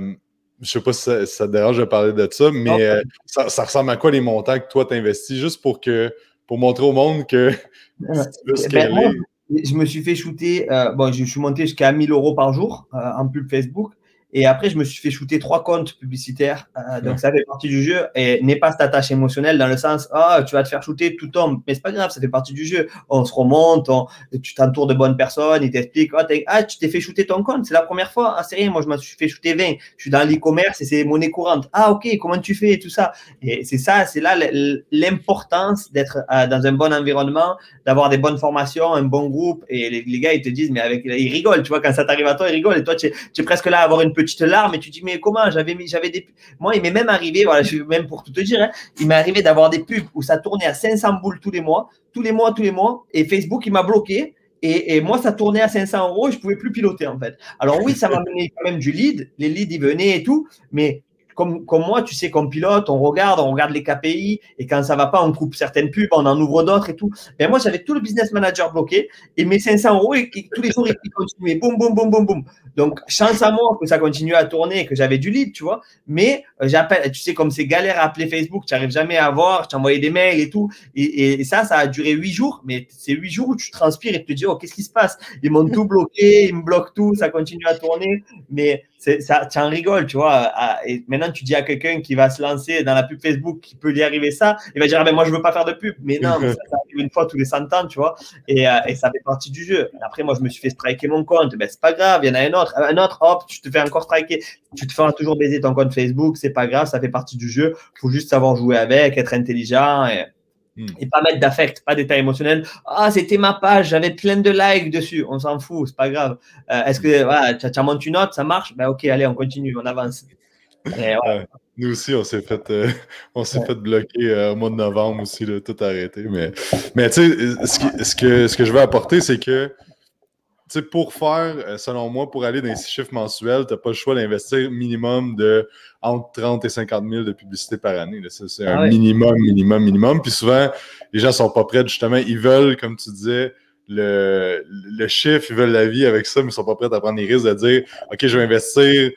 Euh, je sais pas si ça, te dérange de parler de ça, mais euh, ça, ressemble à quoi les montants que toi tu investis juste pour que pour montrer au monde que [LAUGHS] si tu veux je me suis fait shooter, bon, je suis monté jusqu'à 1000 euros par jour en pub Facebook. Et après, je me suis fait shooter trois comptes publicitaires. Euh, donc, ça fait partie du jeu. Et n'est pas cette attache émotionnelle dans le sens, ah, tu vas te faire shooter, tout tombe. Mais c'est pas grave, ça fait partie du jeu. On se remonte, tu t'entoures de bonnes personnes, ils t'expliquent, ah, ah, tu t'es fait shooter ton compte, c'est la première fois. Ah, c'est rien, moi, je me suis fait shooter 20. Je suis dans l'e-commerce et c'est monnaie courante. Ah, ok, comment tu fais et tout ça? Et c'est ça, c'est là l'importance d'être euh, dans un bon environnement, d'avoir des bonnes formations, un bon groupe. Et les, gars, ils te disent, mais avec, ils rigolent, tu vois, quand ça t'arrive à toi, ils rigolent. Et toi, tu es, tu es presque là à avoir une petite larme et tu dis mais comment j'avais mis j'avais des moi il m'est même arrivé voilà je, même pour tout te dire hein, il m'est arrivé d'avoir des pubs où ça tournait à 500 boules tous les mois tous les mois tous les mois et Facebook il m'a bloqué et, moi, ça tournait à 500 euros et je pouvais plus piloter en fait. Alors oui, ça m'a mené quand même du lead. Les leads, ils venaient et tout. Mais comme, moi, tu sais, comme pilote, on regarde, on regarde les KPI et quand ça va pas, on coupe certaines pubs, on en ouvre d'autres et tout. Mais moi, j'avais tout le business manager bloqué et mes 500 euros tous les jours, ils continuaient. Boum, boum, boum, boum, boum. Donc, chance à moi que ça continue à tourner, que j'avais du lead, tu vois. Mais euh, j'appelle, tu sais, comme c'est galère à appeler Facebook, tu n'arrives jamais à voir, tu envoyé des mails et tout. Et, ça, ça a duré huit jours. Mais c'est huit jours où tu transpires et tu te dis, oh, qu'est-ce qui se passe? Ils m'ont tout bloqué, ils me bloquent tout, ça continue à tourner. Mais ça, tu en rigoles, tu vois. Et maintenant, tu dis à quelqu'un qui va se lancer dans la pub Facebook, qui peut lui arriver ça, il va dire, ah ben, moi, je veux pas faire de pub. Mais non, ça, arrive une fois tous les 100 ans, tu vois. Et, euh, et, ça fait partie du jeu. Après, moi, je me suis fait striker mon compte. Ben, c'est pas grave, il y en a un autre. Un autre, hop, tu te fais encore striker. Tu te feras toujours baiser ton compte Facebook, c'est pas grave, ça fait partie du jeu. faut juste savoir jouer avec, être intelligent. Et, hmm. et pas mettre d'affect, pas d'état émotionnel. Ah, c'était ma page, j'avais plein de likes dessus. On s'en fout, c'est pas grave. Euh, est-ce que voilà, tu monté une note, ça marche? Ben ok, allez, on continue, on avance. Nous aussi, on s'est fait, euh, [LAUGHS] on s'est fait bloquer euh, au mois de novembre aussi, là, tout arrêté. Mais, mais tu sais, ce, ce, que, ce que je veux apporter, c'est que pour faire, euh, selon moi, pour aller dans les six chiffres mensuels, tu n'as pas le choix d'investir minimum de entre 30 et 50 000 de publicité par année. C'est un ah minimum, minimum, minimum. Puis souvent, les gens ne sont pas prêts, justement. Ils veulent, comme tu disais, le, le, chiffre, ils veulent la vie avec ça, mais ils ne sont pas prêts à prendre les risques de dire OK, je vais investir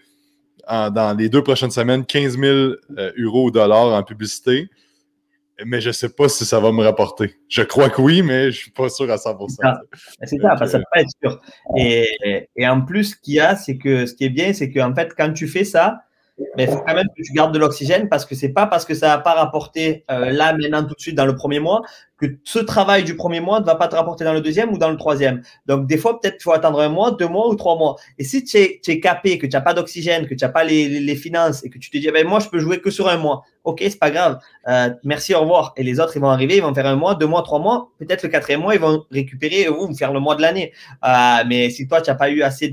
dans les deux prochaines semaines 15 000 euh, euros ou dollars en publicité mais je ne sais pas si ça va me rapporter. Je crois que oui, mais je ne suis pas sûr à 100%. C'est ça, parce que ça peut pas être sûr. Et, et en plus, ce qu'il y a, c'est que ce qui est bien, c'est qu'en fait, quand tu fais ça, mais il faut quand même que tu gardes de l'oxygène parce que c'est pas parce que ça va pas rapporté euh, là maintenant tout de suite dans le premier mois que ce travail du premier mois ne va pas te rapporter dans le deuxième ou dans le troisième. Donc des fois peut-être faut attendre un mois, deux mois ou trois mois. Et si tu es, es capé, que tu n'as pas d'oxygène, que tu n'as pas les, les, finances et que tu te dis ben moi je peux jouer que sur un mois, ok c'est pas grave, euh, merci au revoir. Et les autres ils vont arriver, ils vont faire un mois, deux mois, trois mois, peut-être le quatrième mois ils vont récupérer vous faire le mois de l'année. Euh, mais si toi tu n'as pas eu assez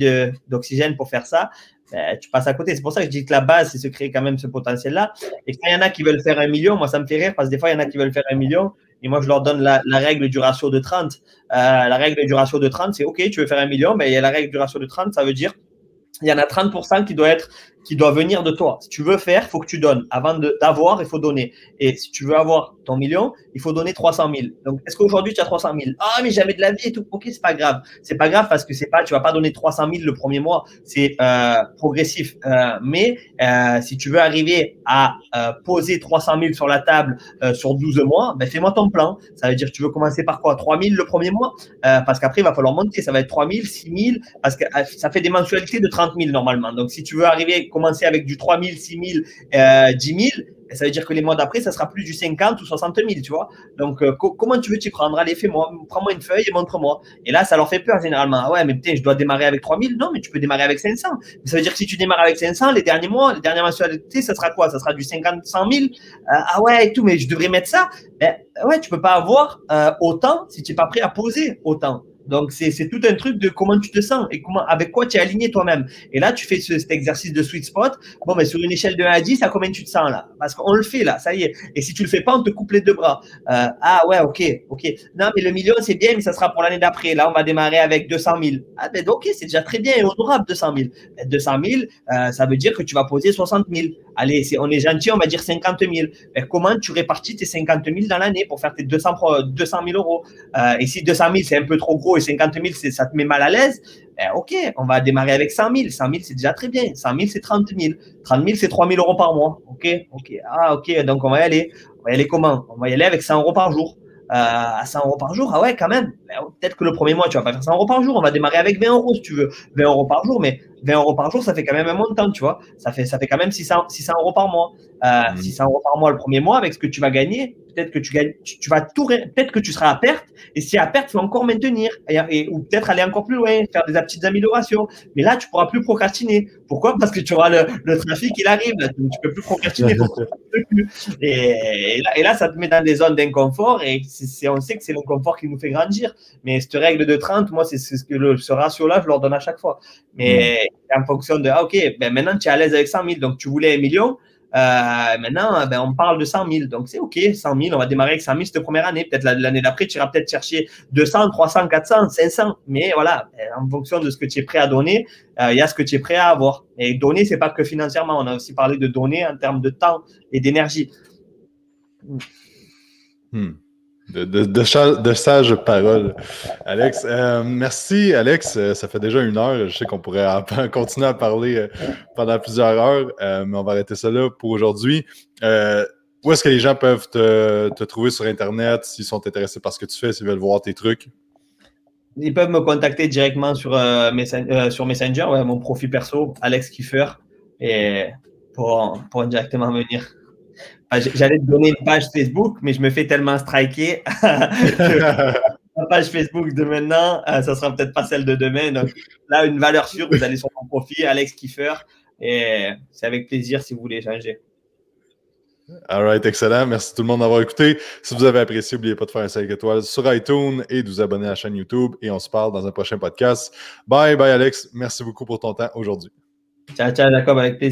d'oxygène pour faire ça, ben, tu passes à côté. C'est pour ça que je dis que la base, c'est se créer quand même ce potentiel-là. Et quand il y en a qui veulent faire un million, moi, ça me fait rire parce que des fois, il y en a qui veulent faire un million et moi, je leur donne la, règle du ratio de 30. Euh, la règle du ratio de 30, c'est OK, tu veux faire un million, mais il y a la règle du ratio de 30, ça veut dire il y en a 30% qui doit être qui doit venir de toi. Si tu veux faire, il faut que tu donnes. Avant d'avoir, il faut donner. Et si tu veux avoir ton million, il faut donner 300 000. Donc, est-ce qu'aujourd'hui, tu as 300 000 Ah, mais jamais de la vie et tout. Ok, c'est pas grave. C'est pas grave parce que c'est pas, tu vas pas donner 300 000 le premier mois. C'est euh, progressif. Euh, mais euh, si tu veux arriver à euh, poser 300 000 sur la table euh, sur 12 mois, ben, fais-moi ton plan. Ça veut dire que tu veux commencer par quoi? 3 000 le premier mois? Euh, Parce qu'après, il va falloir monter. Ça va être 3 000, 6 000 parce que ça fait des mensualités de 30 000 normalement. Donc, si tu veux arriver commencer avec du 3 000, 6 000, euh, 10 000, ça veut dire que les mois d'après, ça sera plus du 50 ou 60 000, tu vois. Donc, euh, comment tu veux t'y prendre Allez, fais-moi, prends-moi une feuille et montre-moi. Et là, ça leur fait peur généralement. Ah ouais, mais putain, je dois démarrer avec 3 000. Non, mais tu peux démarrer avec 500. Mais ça veut dire que si tu démarres avec 500, les derniers mois, les dernières mensualités, ça sera quoi? Ça sera du 50, 100 000 Ah ouais, et tout, mais je devrais mettre ça. Ben, ouais, tu peux pas avoir euh, autant si tu n'es pas prêt à poser autant. Donc, c'est tout un truc de comment tu te sens et comment, avec quoi tu es aligné toi-même. Et là, tu fais cet exercice de sweet spot. Bon, mais sur une échelle de 1 à 10, à combien tu te sens là? Parce qu'on le fait là, ça y est. Et si tu le fais pas, on te coupe les deux bras. Euh, ah ouais, ok, ok. Non, mais le million, c'est bien, mais ça sera pour l'année d'après. Là, on va démarrer avec 200 000. Ah ben ok, c'est déjà très bien et honorable 200 000. 200 000, euh, ça veut dire que tu vas poser 60 000. Allez, on est gentil, on va dire 50 000. Mais comment tu répartis tes 50 000 dans l'année pour faire tes 200, 200 000 euros? Euh, Et si 200 000, c'est un peu trop gros et 50 000, ça te met mal à l'aise, ben, ok, on va démarrer avec 100 000. 100 000, c'est déjà très bien. 100 000, c'est 30 000. 30 000, c'est 3 000 euros par mois. Ok, ok. Ah, ok, donc on va y aller. On va y aller comment? On va y aller avec 100 euros par jour. Euh, à 100 euros par jour, ah ouais, quand même. Ben, peut-être que le premier mois, tu vas pas faire 100 euros par jour. On va démarrer avec 20 euros si tu veux. 20 euros par jour, mais 20 euros par jour, ça fait quand même un montant, tu vois. Ça fait, ça fait quand même 600, 600 euros par mois. Euh, 600 mmh. euros par mois le premier mois avec ce que tu vas gagner. Peut-être que tu gagnes, tu, vas tout, peut-être que tu seras à perte. Et si à perte, tu vas encore maintenir et, ou peut-être aller encore plus loin, faire des petites améliorations. Mais là, tu pourras plus procrastiner. Pourquoi? Parce que tu auras le, le trafic, il arrive. Là, tu peux plus procrastiner. et, là, et, là, ça te met dans des zones d'inconfort. Et c'est, on sait que c'est l'inconfort qui nous fait grandir. Mais cette règle de 30, moi, c'est ce que le, ce ratio-là, je leur donne à chaque fois. Mais mmh. En fonction de, ah, OK, ben maintenant, tu es à l'aise avec 100 000, donc tu voulais un million. Euh, maintenant, ben, on parle de 100 000. Donc, c'est OK, 100 000. On va démarrer avec 100 000 cette première année. Peut-être l'année d'après, tu iras peut-être chercher 200, 300, 400, 500. Mais voilà, ben, en fonction de ce que tu es prêt à donner, euh, il y a ce que tu es prêt à avoir. Et donner, c'est pas que financièrement. On a aussi parlé de donner en termes de temps et d'énergie. Hmm. De, sages paroles. Alex, euh, merci, Alex. Euh, ça fait déjà une heure. Je sais qu'on pourrait [LAUGHS] continuer à parler euh, pendant plusieurs heures, mais on va arrêter ça là pour aujourd'hui. où est-ce que les gens peuvent te, trouver sur Internet s'ils sont intéressés par ce que tu fais, s'ils veulent voir tes trucs? Ils peuvent me contacter directement sur, Messenger, mon profil perso, Alex Kiefer, et pour directement venir. Ah, j'allais te donner une page Facebook, mais je me fais tellement striker [LAUGHS] [LAUGHS] la page Facebook de maintenant, euh, ça sera peut-être pas celle de demain. Donc là, une valeur sûre, vous allez sur mon profil, Alex Kiefer, et c'est avec plaisir si vous voulez changer. All right, excellent. Merci tout le monde d'avoir écouté. Si vous avez apprécié, n'oubliez pas de faire un 5 étoiles sur iTunes et de vous abonner à la chaîne YouTube. Et on se parle dans un prochain podcast. Bye, bye, Alex. Merci beaucoup pour ton temps aujourd'hui. Ciao, ciao, Jacob, avec plaisir.